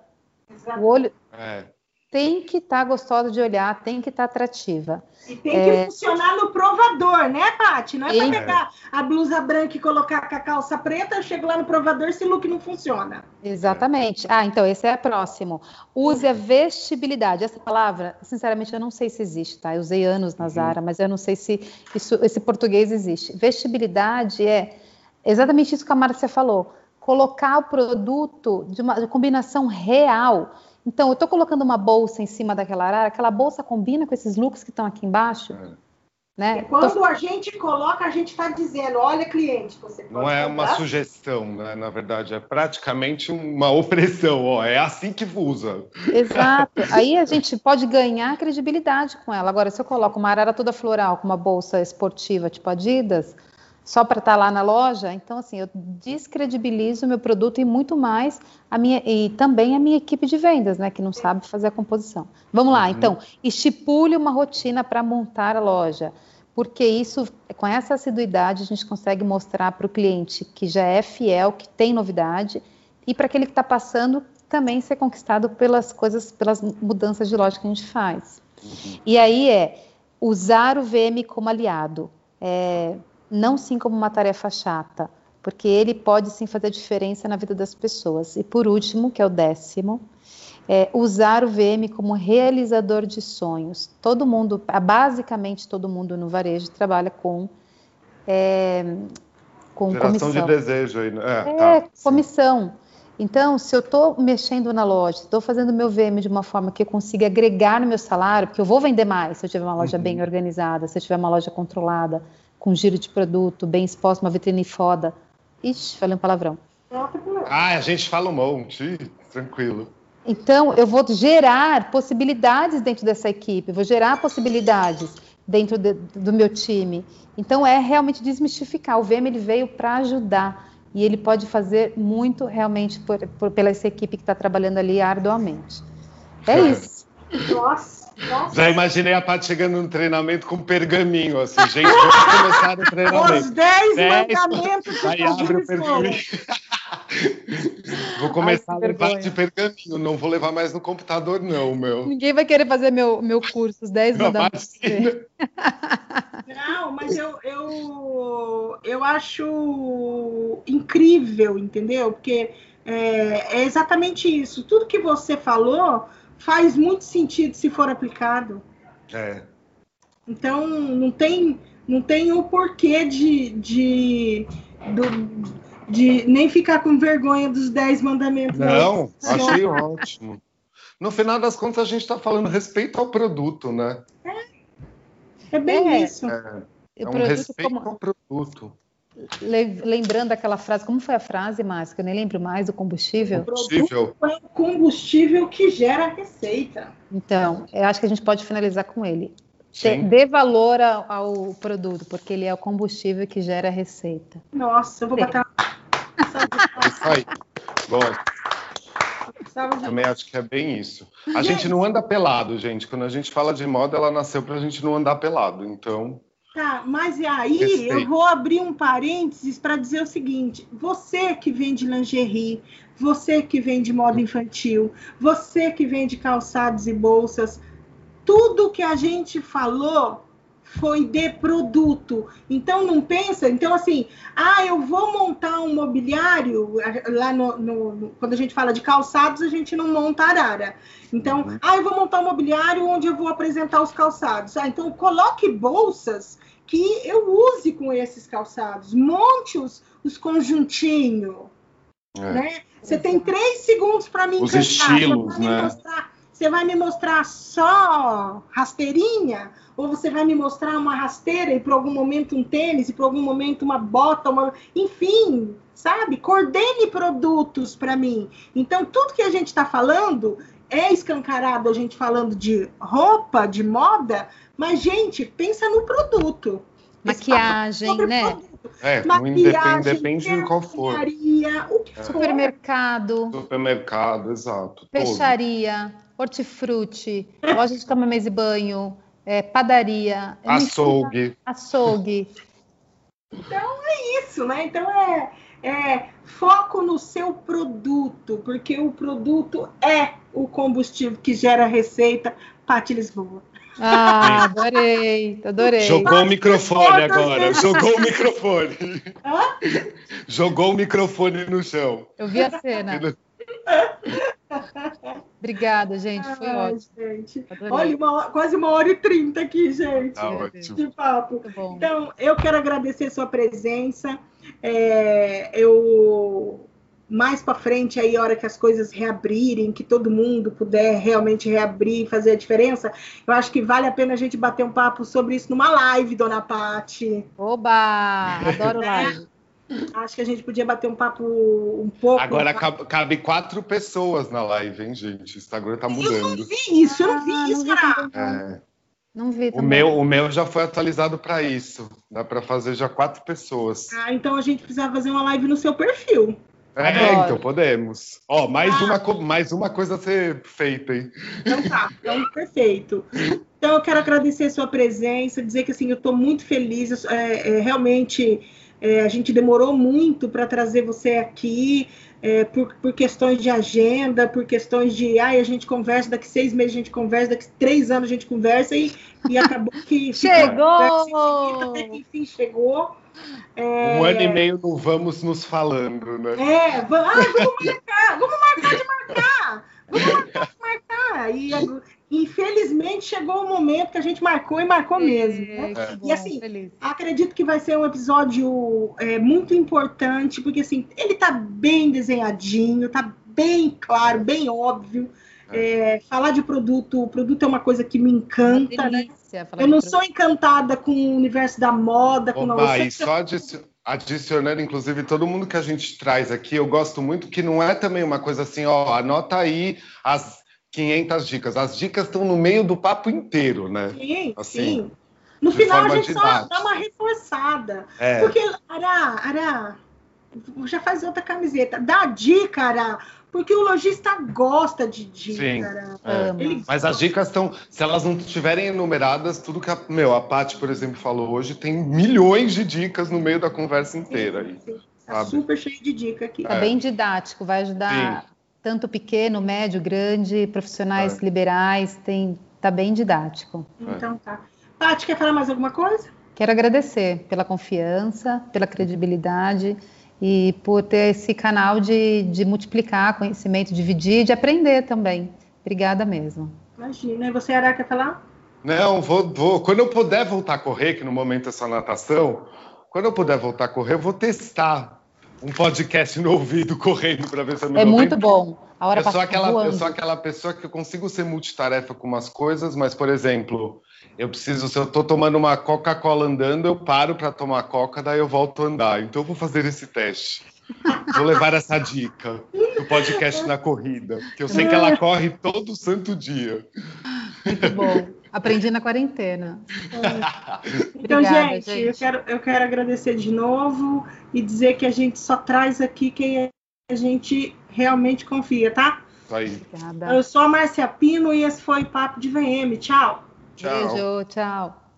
O olho... É. tem que estar tá gostosa de olhar, tem que estar tá atrativa. E tem que é... funcionar no provador, né, Paty? Não é para pegar a blusa branca e colocar com a calça preta, eu chego lá no provador esse look não funciona. Exatamente. Ah, então esse é o próximo. Use a vestibilidade. Essa palavra, sinceramente, eu não sei se existe, tá? Eu usei anos na Zara, uhum. mas eu não sei se isso, esse português existe. Vestibilidade é exatamente isso que a Márcia falou. Colocar o produto de uma combinação real então, eu estou colocando uma bolsa em cima daquela arara, aquela bolsa combina com esses looks que estão aqui embaixo. É. Né? E quando tô... a gente coloca, a gente está dizendo, olha, cliente, você Não é uma sugestão, né? Na verdade, é praticamente uma opressão, ó, é assim que usa. Exato. Aí a gente pode ganhar credibilidade com ela. Agora, se eu coloco uma arara toda floral com uma bolsa esportiva tipo Adidas, só para estar tá lá na loja. Então, assim, eu descredibilizo o meu produto e muito mais a minha e também a minha equipe de vendas, né, que não sabe fazer a composição. Vamos lá, uhum. então, estipule uma rotina para montar a loja, porque isso, com essa assiduidade, a gente consegue mostrar para o cliente que já é fiel, que tem novidade, e para aquele que está passando também ser conquistado pelas coisas, pelas mudanças de loja que a gente faz. Uhum. E aí é usar o VM como aliado. É, não sim como uma tarefa chata, porque ele pode sim fazer diferença na vida das pessoas. E por último, que é o décimo, é usar o VM como realizador de sonhos. Todo mundo, basicamente todo mundo no varejo trabalha com é, com Geração comissão. de desejo aí, né? É, é tá, comissão. Então, se eu estou mexendo na loja, estou fazendo meu VM de uma forma que eu consiga agregar no meu salário, porque eu vou vender mais se eu tiver uma loja uhum. bem organizada, se eu tiver uma loja controlada, com giro de produto, bem exposto, uma vitrine foda. Ixi, falei um palavrão. Ah, a gente fala um monte, tranquilo. Então, eu vou gerar possibilidades dentro dessa equipe, vou gerar possibilidades dentro de, do meu time. Então, é realmente desmistificar. O VM ele veio para ajudar e ele pode fazer muito realmente por, por, pela essa equipe que está trabalhando ali arduamente. É isso. Nossa. Já imaginei a Paty chegando no treinamento com pergaminho, assim, gente, vamos começar o treinamento. Os 10 mandamentos Aí abre o pergaminho. vou começar Ai, a levar de pergaminho, não vou levar mais no computador, não, meu. Ninguém vai querer fazer meu, meu curso, os 10 mandamentos. Não, mas eu, eu, eu acho incrível, entendeu? Porque é, é exatamente isso. Tudo que você falou faz muito sentido se for aplicado. É. Então, não tem, não tem o porquê de, de, do, de nem ficar com vergonha dos dez mandamentos. Não, achei ótimo. No final das contas, a gente está falando respeito ao produto, né? É, é bem é. isso. É, é um respeito como... ao produto lembrando aquela frase, como foi a frase, Márcia? Eu nem lembro mais do combustível. Combustível. É o combustível que gera receita. Então, eu acho que a gente pode finalizar com ele. Sim. Dê valor ao, ao, produto, porque ele é o combustível que gera receita. Nossa, eu vou Sim. botar. Isso aí. Bom. Também acho que é bem isso. A gente não anda pelado, gente. Quando a gente fala de moda, ela nasceu para a gente não andar pelado. Então, Tá, mas aí eu vou abrir um parênteses para dizer o seguinte: você que vende lingerie, você que vende moda infantil, você que vende calçados e bolsas, tudo que a gente falou foi de produto. Então não pensa, então assim, ah, eu vou montar um mobiliário lá no, no quando a gente fala de calçados, a gente não monta arara. Então, uhum. ah, eu vou montar um mobiliário onde eu vou apresentar os calçados. Ah, então coloque bolsas que eu use com esses calçados. Monte os, os conjuntinhos. É. Né? Você tem três segundos para me Os estilos, você né? Mostrar, você vai me mostrar só rasteirinha? Ou você vai me mostrar uma rasteira e por algum momento um tênis e por algum momento uma bota, uma... enfim, sabe? Coordene produtos para mim. Então, tudo que a gente está falando é escancarado a gente falando de roupa, de moda, mas, gente, pensa no produto. Maquiagem, né? Produto. É, Maquiagem, depende de qual for. O que é. Supermercado. Supermercado, exato. Fecharia, hortifruti, loja de cama, mesa e banho, é, padaria. Açougue. Açougue. Então é isso, né? Então é, É, foco no seu produto, porque o produto é o combustível que gera receita. Pati Lisboa. Ah, adorei, adorei. Jogou o microfone agora, jogou o microfone. Jogou o microfone no chão. Eu vi a cena. Obrigada, gente. Foi Ai, ótimo. Gente. Olha, uma, quase uma hora e trinta aqui, gente. Tá ótimo. De papo. Então, eu quero agradecer a sua presença. É, eu mais para frente, aí, a hora que as coisas reabrirem, que todo mundo puder realmente reabrir e fazer a diferença, eu acho que vale a pena a gente bater um papo sobre isso numa live, dona Pati. Oba! Adoro né? live. Acho que a gente podia bater um papo um pouco. Agora cabe, cabe quatro pessoas na live, hein, gente? O Instagram tá mudando. Eu não vi isso, eu não vi ah, isso, cara. É. Não vi também. O meu, o meu já foi atualizado para isso. Dá para fazer já quatro pessoas. Ah, então a gente precisa fazer uma live no seu perfil. É, então podemos. Ó, mais, ah. uma, mais uma coisa a ser feita, hein? Então tá, então perfeito. Então eu quero agradecer a sua presença, dizer que assim, eu estou muito feliz. É, é, realmente é, a gente demorou muito para trazer você aqui. É, por, por, questões de agenda, por questões de ai, a gente conversa, daqui seis meses a gente conversa, daqui três anos a gente conversa e, e acabou que chegou! enfim, chegou. É... Um ano e meio não vamos nos falando, né? É, ah, vamos marcar, vamos marcar de marcar, vamos marcar de marcar. E infelizmente chegou o momento que a gente marcou e marcou é, mesmo. Né? É. E assim, Feliz. acredito que vai ser um episódio é, muito importante, porque assim, ele tá bem desenhadinho, tá bem claro, bem óbvio. É, falar de produto, o produto é uma coisa que me encanta, né? Eu não sou encantada com o universo da moda, com Opa, e só adicionando, inclusive, todo mundo que a gente traz aqui, eu gosto muito que não é também uma coisa assim, ó, anota aí as 500 dicas. As dicas estão no meio do papo inteiro, né? Sim, assim, sim. No final a gente didática. só dá uma reforçada. É. Porque, Ará, Ará, já faz outra camiseta. Dá dica, Ará porque o lojista gosta de dica. É. Mas as dicas estão, se elas não estiverem enumeradas, tudo que a, meu, a Paty, por exemplo, falou hoje, tem milhões de dicas no meio da conversa inteira. Sim, sim. Tá super cheio de dica aqui. Tá é. bem didático, vai ajudar sim. Tanto pequeno, médio, grande, profissionais é. liberais, tem, tá bem didático. Então tá. Paty, quer falar mais alguma coisa? Quero agradecer pela confiança, pela credibilidade e por ter esse canal de, de multiplicar conhecimento, dividir, de aprender também. Obrigada mesmo. Imagina. E você, Ara, quer falar? Não, vou, vou. Quando eu puder voltar a correr, que no momento é só natação, quando eu puder voltar a correr, eu vou testar um podcast no ouvido correndo para ver se eu me É muito bom. A hora eu, sou aquela, eu sou aquela pessoa que eu consigo ser multitarefa com umas coisas, mas, por exemplo, eu preciso, se eu estou tomando uma Coca-Cola andando, eu paro para tomar Coca, daí eu volto a andar. Então eu vou fazer esse teste. Vou levar essa dica do podcast na corrida, que eu sei que ela corre todo santo dia. Muito bom. Aprendi na quarentena. então, Obrigada, gente, gente, Eu, quero, eu quero agradecer de novo e dizer que a gente só traz aqui quem a gente realmente confia, tá? Aí. Obrigada. Eu sou a Márcia Pino e esse foi o Papo de VM. Tchau. Tchau. Beijo, tchau.